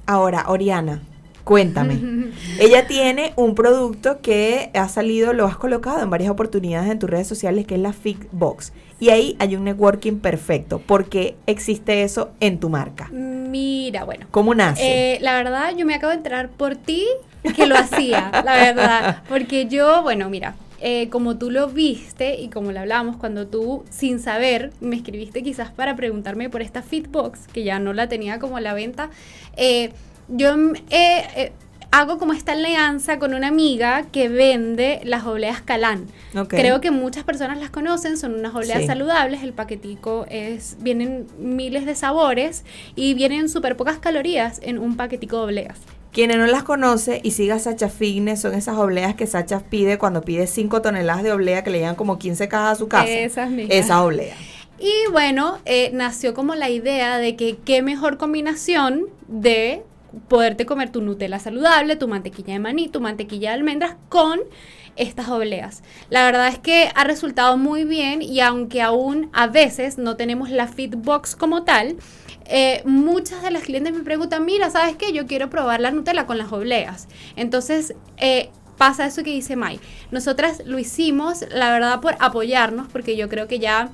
S2: Ahora, Oriana, cuéntame. [laughs] Ella tiene un producto que ha salido, lo has colocado en varias oportunidades en tus redes sociales, que es la Fitbox. Y ahí hay un networking perfecto. ¿Por qué existe eso en tu marca?
S3: Mira, bueno.
S2: ¿Cómo nace?
S3: Eh, la verdad, yo me acabo de enterar por ti que lo hacía, la verdad. Porque yo, bueno, mira, eh, como tú lo viste y como lo hablamos, cuando tú, sin saber, me escribiste quizás para preguntarme por esta Fitbox, que ya no la tenía como a la venta, eh, yo mm, eh, eh, hago como esta alianza con una amiga que vende las obleas Calán. Creo que muchas personas las conocen, son unas obleas
S2: Sí.
S3: saludables, el paquetico es, vienen miles de sabores y vienen súper pocas calorías en un paquetico de obleas.
S2: Quienes no las conoce y siga Sacha Fitness son esas obleas que Sacha pide cuando pide 5 toneladas de oblea que le llegan como 15 cajas a su casa.
S3: Esas mismas.
S2: Esas obleas.
S3: Y bueno, eh, nació como la idea de que qué mejor combinación de poderte comer tu Nutella saludable, tu mantequilla de maní, tu mantequilla de almendras con estas obleas. La verdad es que ha resultado muy bien y aunque aún a veces no tenemos la Fitbox como tal, eh, muchas de las clientes me preguntan, mira, ¿sabes qué? Yo quiero probar la Nutella con las obleas. Entonces, eh, pasa eso que dice Mai. Nosotras lo hicimos, la verdad, por apoyarnos, porque yo creo que ya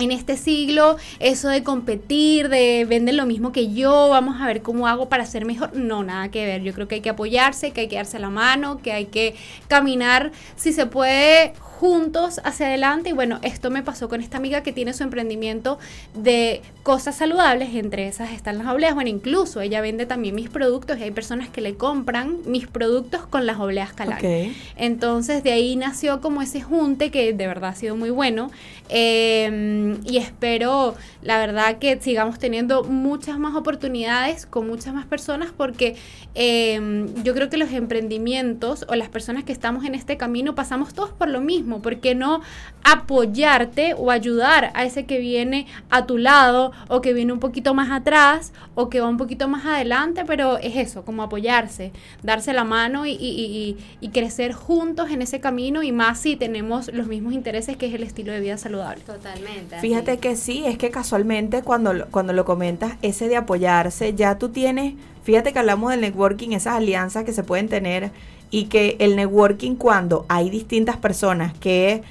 S3: en este siglo, eso de competir, de vender lo mismo que yo, vamos a ver cómo hago para ser mejor, no, nada que ver. Yo creo que hay que apoyarse, que hay que darse la mano, que hay que caminar, si se puede, juntos hacia adelante. Y bueno, esto me pasó con esta amiga que tiene su emprendimiento de cosas saludables, entre esas están las obleas. Bueno, incluso ella vende también mis productos y hay personas que le compran mis productos con las obleas.
S2: Ok.
S3: Entonces de ahí nació como ese junte que de verdad ha sido muy bueno eh, y espero la verdad que sigamos teniendo muchas más oportunidades con muchas más personas porque eh, yo creo que los emprendimientos o las personas que estamos en este camino pasamos todos por lo mismo, ¿por qué no apoyarte o ayudar a ese que viene a tu lado o que viene un poquito más atrás o que va un poquito más adelante, pero es eso, como apoyarse, darse la mano y- y crecer juntos en ese camino y más si tenemos los mismos intereses que es el estilo de vida saludable.
S5: Totalmente. así.
S2: Fíjate que sí, es que casualmente cuando, lo- cuando lo comentas, ese de apoyarse, ya tú tienes, fíjate que hablamos del networking, esas alianzas que se pueden tener y que el networking cuando hay distintas personas que...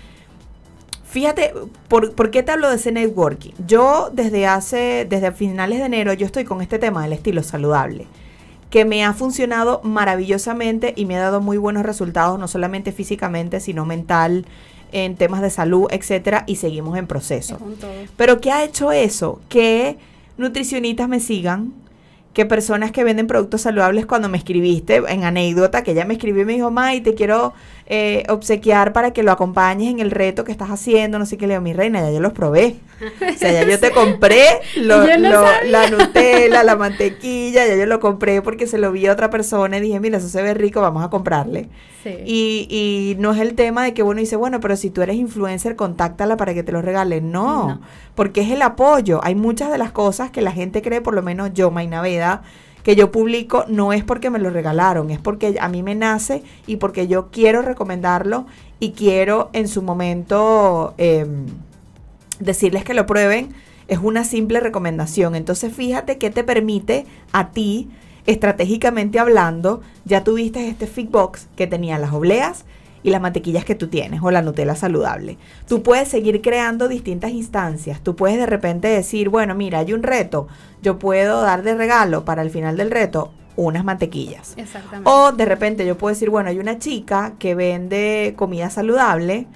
S2: Fíjate, ¿por, por qué te hablo de ese networking? Yo desde hace, desde finales de enero, yo estoy con este tema del estilo saludable, que me ha funcionado maravillosamente y me ha dado muy buenos resultados, no solamente físicamente, sino mental, en temas de salud, etcétera, y seguimos en proceso. Pero ¿qué ha hecho eso? Que nutricionistas me sigan, que personas que venden productos saludables cuando me escribiste en anécdota, que ella me escribió y me dijo, May, te quiero eh, obsequiar para que lo acompañes en el reto que estás haciendo, no sé qué, le digo, mi reina, ya yo los probé. O sea, ya yo te [laughs] compré lo-
S3: Yo no
S2: lo-
S3: sabía.
S2: la Nutella, la mantequilla, ya yo lo compré porque se lo vi a otra persona y dije, mira, eso se ve rico, vamos a comprarle.
S3: Sí.
S2: Y, y no es el tema de que uno dice, bueno, pero si tú eres influencer, contáctala para que te lo regale. No,
S3: No.
S2: porque es el apoyo. Hay muchas de las cosas que la gente cree, por lo menos yo, Mainaveda, que yo publico, no es porque me lo regalaron, es porque a mí me nace y porque yo quiero recomendarlo y quiero en su momento em, decirles que lo prueben. Es una simple recomendación. Entonces fíjate qué te permite a ti estratégicamente hablando, ya tuviste este Fitbox que tenía las obleas y las mantequillas que tú tienes o la Nutella saludable. Tú puedes seguir creando distintas instancias. Tú puedes de repente decir, bueno, mira, hay un reto. Yo puedo dar de regalo para el final del reto unas mantequillas.
S3: Exactamente.
S2: O de repente yo puedo decir, bueno, hay una chica que vende comida saludable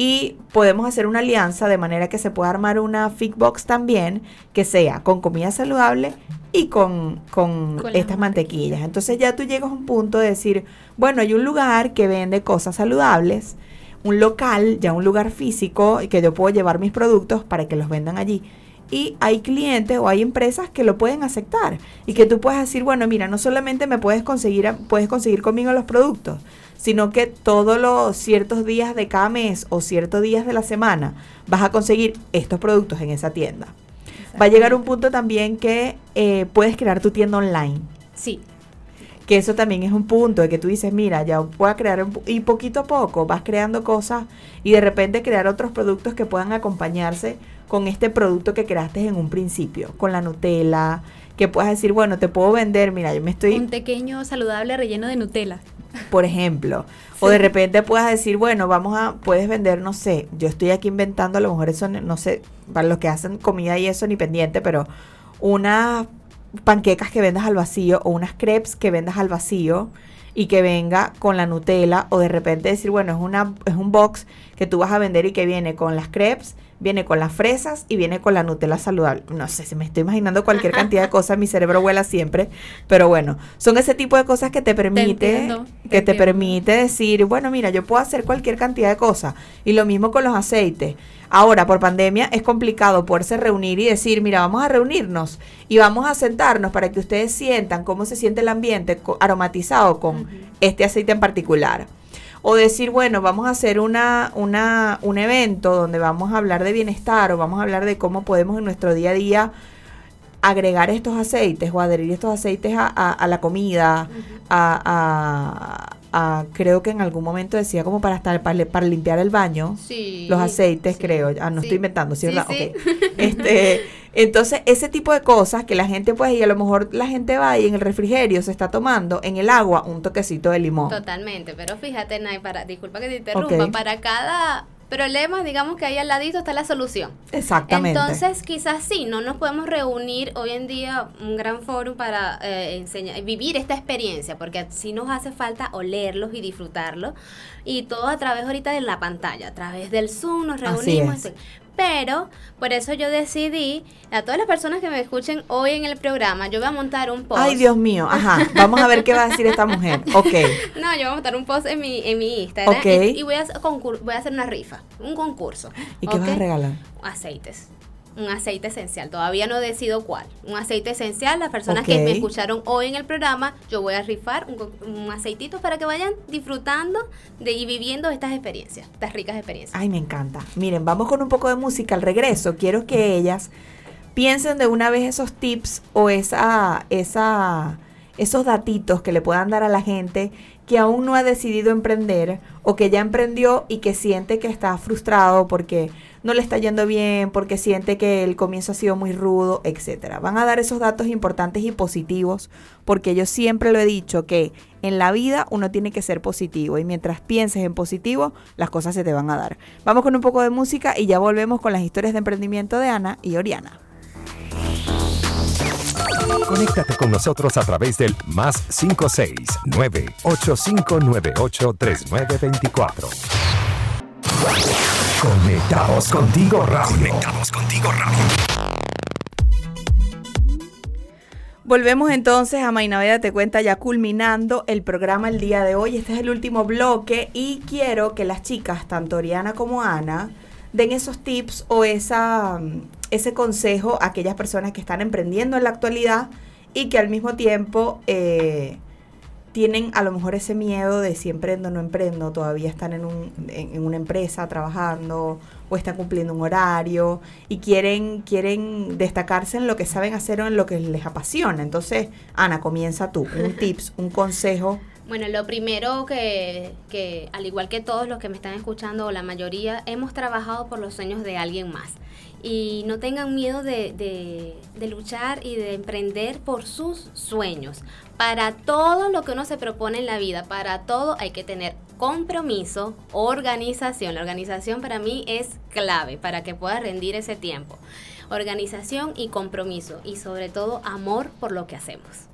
S2: y podemos hacer una alianza de manera que se pueda armar una Fitbox también que sea con comida saludable y con, con, estas mantequillas. Entonces ya tú llegas a un punto de decir, bueno, hay un lugar que vende cosas saludables, un local, ya un lugar físico, que yo puedo llevar mis productos para que los vendan allí. Y hay clientes o hay empresas que lo pueden aceptar y que tú puedes decir, bueno, mira, no solamente me puedes conseguir, puedes conseguir conmigo los productos, sino que todos los ciertos días de cada mes o ciertos días de la semana vas a conseguir estos productos en esa tienda. Va a llegar un punto también que eh, puedes crear tu tienda online.
S3: Sí,
S2: Que eso también es un punto de que tú dices, mira, ya voy a crear un, y poquito a poco vas creando cosas y de repente crear otros productos que puedan acompañarse con este producto que creaste en un principio, con la Nutella, que puedas decir, bueno, te puedo vender, mira, yo me estoy
S3: un pequeño saludable relleno de Nutella. [laughs]
S2: por ejemplo. O de repente puedas decir, bueno, vamos a, puedes vender, no sé, yo estoy aquí inventando, a lo mejor eso, no sé, para los que hacen comida y eso ni pendiente, pero unas panquecas que vendas al vacío o unas crepes que vendas al vacío y que venga con la Nutella o de repente decir, bueno, es una es un box que tú vas a vender y que viene con las crepes, viene con las fresas y viene con la Nutella saludable. No sé, si me estoy imaginando cualquier cantidad de cosas, mi cerebro vuela siempre, pero bueno, son ese tipo de cosas que te permite
S3: entiendo, te
S2: que te
S3: entiendo.
S2: permite decir, bueno, mira, yo puedo hacer cualquier cantidad de cosas. Y lo mismo con los aceites. Ahora, por pandemia, es complicado poderse reunir y decir, mira, vamos a reunirnos y vamos a sentarnos para que ustedes sientan cómo se siente el ambiente aromatizado con este aceite en particular. O decir, bueno, vamos a hacer una, una, un evento donde vamos a hablar de bienestar o vamos a hablar de cómo podemos en nuestro día a día agregar estos aceites o adherir estos aceites a, a- a la comida, a- a- creo que en algún momento decía como para estar para, para limpiar el baño,
S5: Sí.
S2: los aceites
S5: sí,
S2: creo, ah, no
S5: sí.
S2: estoy inventando, ¿sí, verdad? Este, [laughs] entonces ese tipo de cosas que la gente pues y a lo mejor la gente va y en el refrigerio se está tomando en el agua un toquecito de limón.
S5: Totalmente, pero fíjate, Nay, para, disculpa que te interrumpa, para cada problema, digamos que ahí al ladito está la solución.
S2: Exactamente.
S5: Entonces, quizás sí, no nos podemos reunir hoy en día un gran foro para eh, enseñar, vivir esta experiencia, porque sí nos hace falta olerlos y disfrutarlos, y todo a través ahorita de la pantalla, a través del Zoom nos
S2: Así
S5: reunimos.
S2: es.
S5: Pero, por eso yo decidí, a todas las personas que me escuchen hoy en el programa, yo voy a montar un post.
S2: Ay, Dios mío, ajá, vamos a ver qué va a decir esta mujer. Ok, [laughs]
S5: No, yo voy a montar un post en mi, en mi Instagram
S2: Ok.
S5: y, y voy, a, voy a hacer una rifa, un concurso.
S2: ¿y qué vas a regalar?
S5: Aceites. Un aceite esencial. Todavía no decido cuál. Un aceite esencial. Las personas que me escucharon hoy en el programa, yo voy a rifar un aceitito para que vayan disfrutando de, y viviendo estas experiencias, estas ricas experiencias.
S2: Ay, me encanta. Miren, vamos con un poco de música al regreso. Quiero que ellas piensen de una vez esos tips o esa, esa, esos datitos que le puedan dar a la gente que aún no ha decidido emprender o que ya emprendió y que siente que está frustrado porque no le está yendo bien, porque siente que el comienzo ha sido muy rudo, etcétera. Van a dar esos datos importantes y positivos porque yo siempre lo he dicho que en la vida uno tiene que ser positivo y mientras pienses en positivo, las cosas se te van a dar. Vamos con un poco de música y ya volvemos con las historias de emprendimiento de Ana y Oriana.
S1: Conéctate con nosotros a través del más 569-8598-3924. Conectados contigo radio. Conectados contigo radio.
S2: Volvemos entonces a Mainaveda Te Cuenta ya culminando el programa el día de hoy. Este es el último bloque y quiero que las chicas, tanto Oriana como Ana, den esos tips o esa, mm, ese consejo a aquellas personas que están emprendiendo en la actualidad y que al mismo tiempo eh, tienen a lo mejor ese miedo de si emprendo o no emprendo, todavía están en, un, en, en una empresa trabajando o están cumpliendo un horario y quieren, quieren destacarse en lo que saben hacer o en lo que les apasiona. Entonces, Ana, comienza tú, un [laughs] tips, un consejo.
S5: Bueno, lo primero que, que, al igual que todos los que me están escuchando, o la mayoría, hemos trabajado por los sueños de alguien más. Y no tengan miedo de, de, de luchar y de emprender por sus sueños. Para todo lo que uno se propone en la vida, para todo hay que tener compromiso, organización. La organización para mí es clave para que pueda rendir ese tiempo. Organización y compromiso y sobre todo amor por lo que hacemos.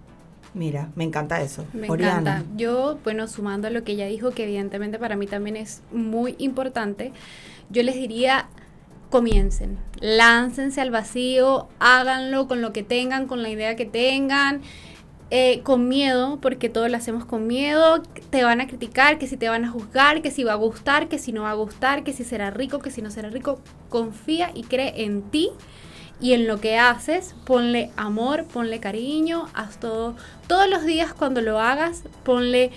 S2: Mira, me encanta eso.
S3: Me
S2: Oriana.
S3: encanta. Yo, bueno, sumando a lo que ella dijo, que evidentemente para mí también es muy importante, yo les diría, comiencen, láncense al vacío, háganlo con lo que tengan, con la idea que tengan. eh, con miedo, porque todo lo hacemos con miedo, te van a criticar, que si te van a juzgar, que si va a gustar, que si no va a gustar, que si será rico, que si no será rico. Confía y cree en ti y en lo que haces, ponle amor, ponle cariño, haz todo. Todos los días cuando lo hagas, ponle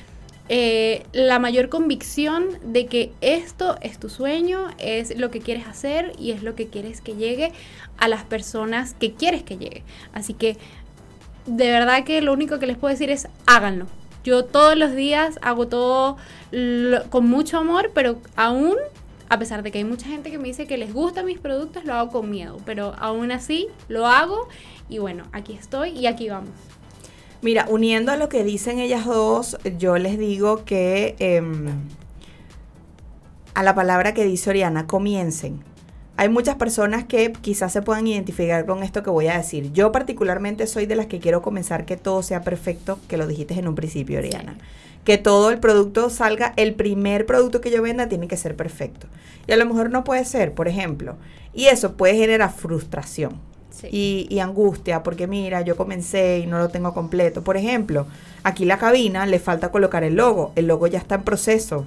S3: eh, la mayor convicción de que esto es tu sueño, es lo que quieres hacer y es lo que quieres que llegue a las personas que quieres que llegue. Así que de verdad que lo único que les puedo decir es háganlo. Yo todos los días hago todo con mucho amor, pero aún, a pesar de que hay mucha gente que me dice que les gustan mis productos, lo hago con miedo. Pero aún así lo hago y bueno, aquí estoy y aquí vamos.
S2: Mira, uniendo a lo que dicen ellas dos, yo les digo que em, a la palabra que dice Oriana, comiencen. Hay muchas personas que quizás se puedan identificar con esto que voy a decir. Yo particularmente soy de las que quiero comenzar que todo sea perfecto, que lo dijiste en un principio, Oriana. Que todo el producto salga, el primer producto que yo venda tiene que ser perfecto. Y a lo mejor no puede ser, por ejemplo. Y eso puede generar frustración Y, y angustia, porque mira, yo comencé y no lo tengo completo. Por ejemplo, aquí la cabina le falta colocar el logo, el logo ya está en proceso,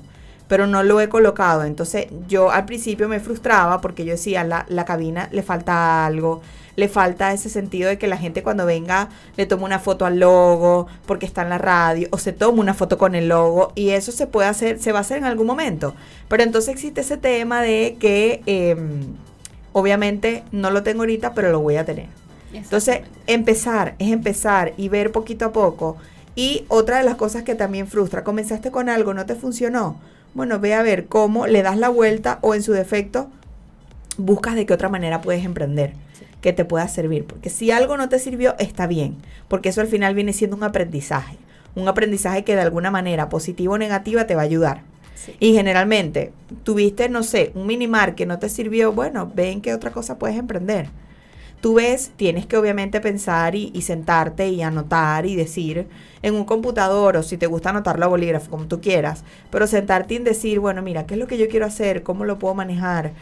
S2: pero no lo he colocado. Entonces yo al principio me frustraba porque yo decía, la, la cabina le falta algo, le falta ese sentido de que la gente cuando venga le tome una foto al logo porque está en la radio o se toma una foto con el logo y eso se puede hacer, se va a hacer en algún momento. Pero entonces existe ese tema de que... em, Obviamente no lo tengo ahorita, pero lo voy a tener. Entonces, empezar, es empezar y ver poquito a poco. Y otra de las cosas que también frustra, comenzaste con algo, no te funcionó. Bueno, ve a ver cómo le das la vuelta o en su defecto buscas de qué otra manera puedes emprender
S3: Sí.
S2: que te pueda servir. Porque si algo no te sirvió, está bien. Porque eso al final viene siendo un aprendizaje. Un aprendizaje que de alguna manera, positiva o negativa, te va a ayudar. Y generalmente, tuviste, no sé, un minimar que no te sirvió, bueno, ven qué otra cosa puedes emprender. Tú ves, tienes que obviamente pensar y, y sentarte y anotar y decir en un computador o si te gusta anotarlo a bolígrafo, como tú quieras, pero sentarte y decir, bueno, mira, ¿qué es lo que yo quiero hacer? ¿Cómo lo puedo manejar?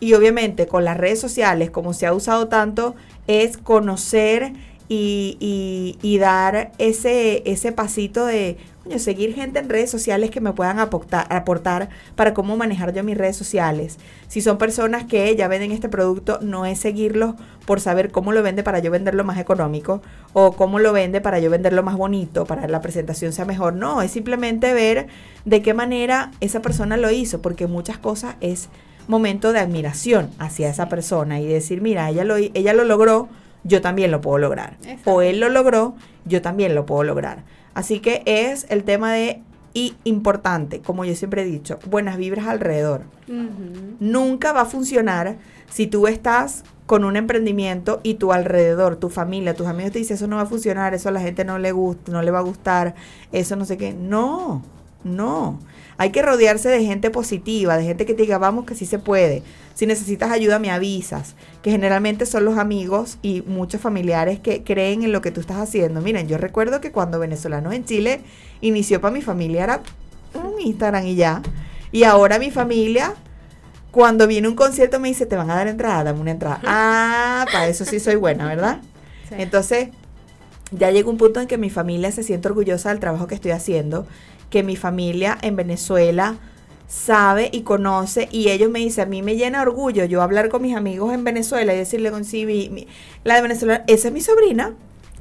S2: Y obviamente con las redes sociales, como se ha usado tanto, es conocer y, y- y dar ese, ese pasito de coño, seguir gente en redes sociales que me puedan aportar, aportar para cómo manejar yo mis redes sociales. Si son personas que ya venden este producto, no es seguirlos por saber cómo lo vende para yo venderlo más económico o cómo lo vende para yo venderlo más bonito, para la presentación sea mejor. No, es simplemente ver de qué manera esa persona lo hizo, porque muchas cosas es momento de admiración hacia esa persona y decir, mira, ella lo, ella lo logró, yo también lo puedo lograr.
S3: Exacto.
S2: O él lo logró, yo también lo puedo lograr. Así que es el tema de, y importante, como yo siempre he dicho, buenas vibras alrededor. Nunca va a funcionar si tú estás con un emprendimiento y tu alrededor, tu familia, tus amigos te dicen eso no va a funcionar, eso a la gente no le gusta, no le va a gustar, eso no sé qué. No, no. Hay que rodearse de gente positiva, de gente que te diga, vamos que sí se puede. Si necesitas ayuda, me avisas. Que generalmente son los amigos y muchos familiares que creen en lo que tú estás haciendo. Miren, yo recuerdo que cuando Venezolanos en Chile inició para mi familia era un Instagram y ya. Y ahora mi familia cuando viene un concierto me dice, te van a dar entrada, dame una entrada. [laughs] Ah, para eso sí soy buena, ¿verdad?
S3: Sí.
S2: Entonces, ya llega un punto en que mi familia se siente orgullosa del trabajo que estoy haciendo, que mi familia en Venezuela sabe y conoce y ellos me dicen, a mí me llena orgullo yo hablar con mis amigos en Venezuela y decirle con sí, mi- la de Venezuela, esa es mi sobrina,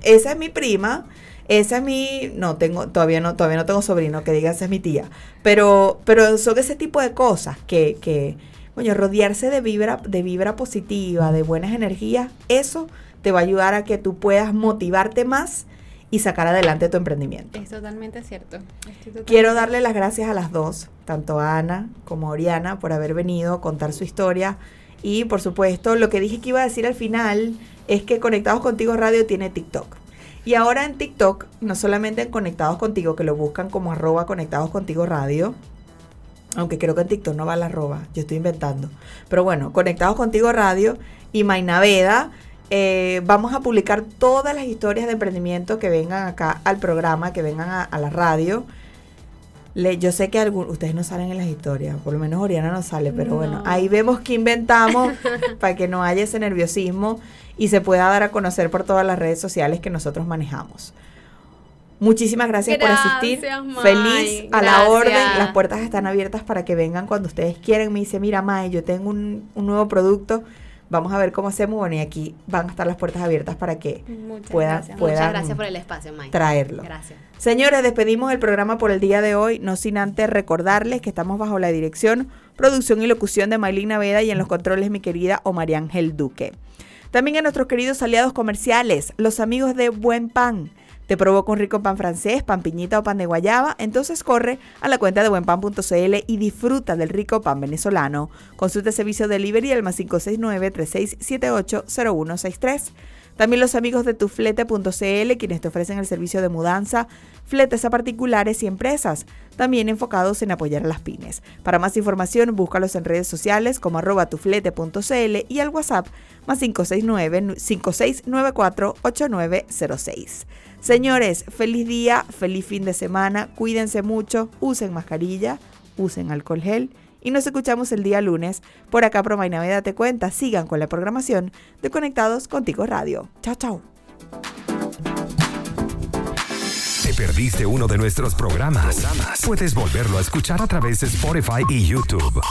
S2: esa es mi prima, esa es mi, no tengo, todavía no, todavía no tengo sobrino que diga esa es mi tía, pero, pero son ese tipo de cosas que, que, coño, rodearse de vibra, de vibra positiva, de buenas energías, eso te va a ayudar a que tú puedas motivarte más y sacar adelante tu emprendimiento.
S3: Es totalmente cierto. Totalmente-
S2: Quiero darle las gracias a las dos, tanto a Ana como a Oriana, por haber venido a contar su historia. Y por supuesto, lo que dije que iba a decir al final es que Conectados Contigo Radio tiene TikTok. Y ahora en TikTok, no solamente en Conectados Contigo, que lo buscan como arroba Conectados Contigo Radio, aunque creo que en TikTok no va la arroba, yo estoy inventando. Pero bueno, Conectados Contigo Radio y Mainaveda eh, vamos a publicar todas las historias de emprendimiento que vengan acá al programa, que vengan a, a la radio. Le- yo sé que algún, ustedes no salen en las historias, por lo menos Oriana no sale, pero bueno,
S3: No.
S2: ahí vemos que inventamos [laughs] para que no haya ese nerviosismo y se pueda dar a conocer por todas las redes sociales que nosotros manejamos. Muchísimas gracias, por asistir.
S5: May.
S2: Feliz a la orden. Las puertas están abiertas para que vengan cuando ustedes quieran. Me dice, mira, May, yo tengo un, un nuevo producto. Vamos a ver cómo hacemos. Bueno, y aquí van a estar las puertas abiertas para que
S3: Muchas
S2: puedan,
S3: gracias.
S2: puedan
S5: Muchas gracias por el espacio, Mike.
S2: traerlo.
S5: Gracias.
S2: Señores, despedimos el programa por el día de hoy, no sin antes recordarles que estamos bajo la dirección, producción y locución de Maylin Naveda y en los controles mi querida Omar Ángel Duque. También a nuestros queridos aliados comerciales, los amigos de Buen Pan. ¿Te provoca un rico pan francés, pan piñita o pan de guayaba? Entonces corre a la cuenta de buenpan.cl y disfruta del rico pan venezolano. Consulta servicio delivery al más 569-3678-0163. También los amigos de tuflete.cl, quienes te ofrecen el servicio de mudanza, fletes a particulares y empresas, también enfocados en apoyar a las pymes. Para más información, búscalos en redes sociales como arroba tuflete.cl y al WhatsApp más 569-5694-8906. Señores, feliz día, feliz fin de semana, cuídense mucho, usen mascarilla, usen alcohol gel y nos escuchamos el día lunes por acá por Navidad Te Cuenta. Sigan con la programación de Conectados Contigo Radio. Chao, chao.
S1: ¿Te perdiste uno de nuestros programas? Puedes volverlo a escuchar a través de Spotify y YouTube.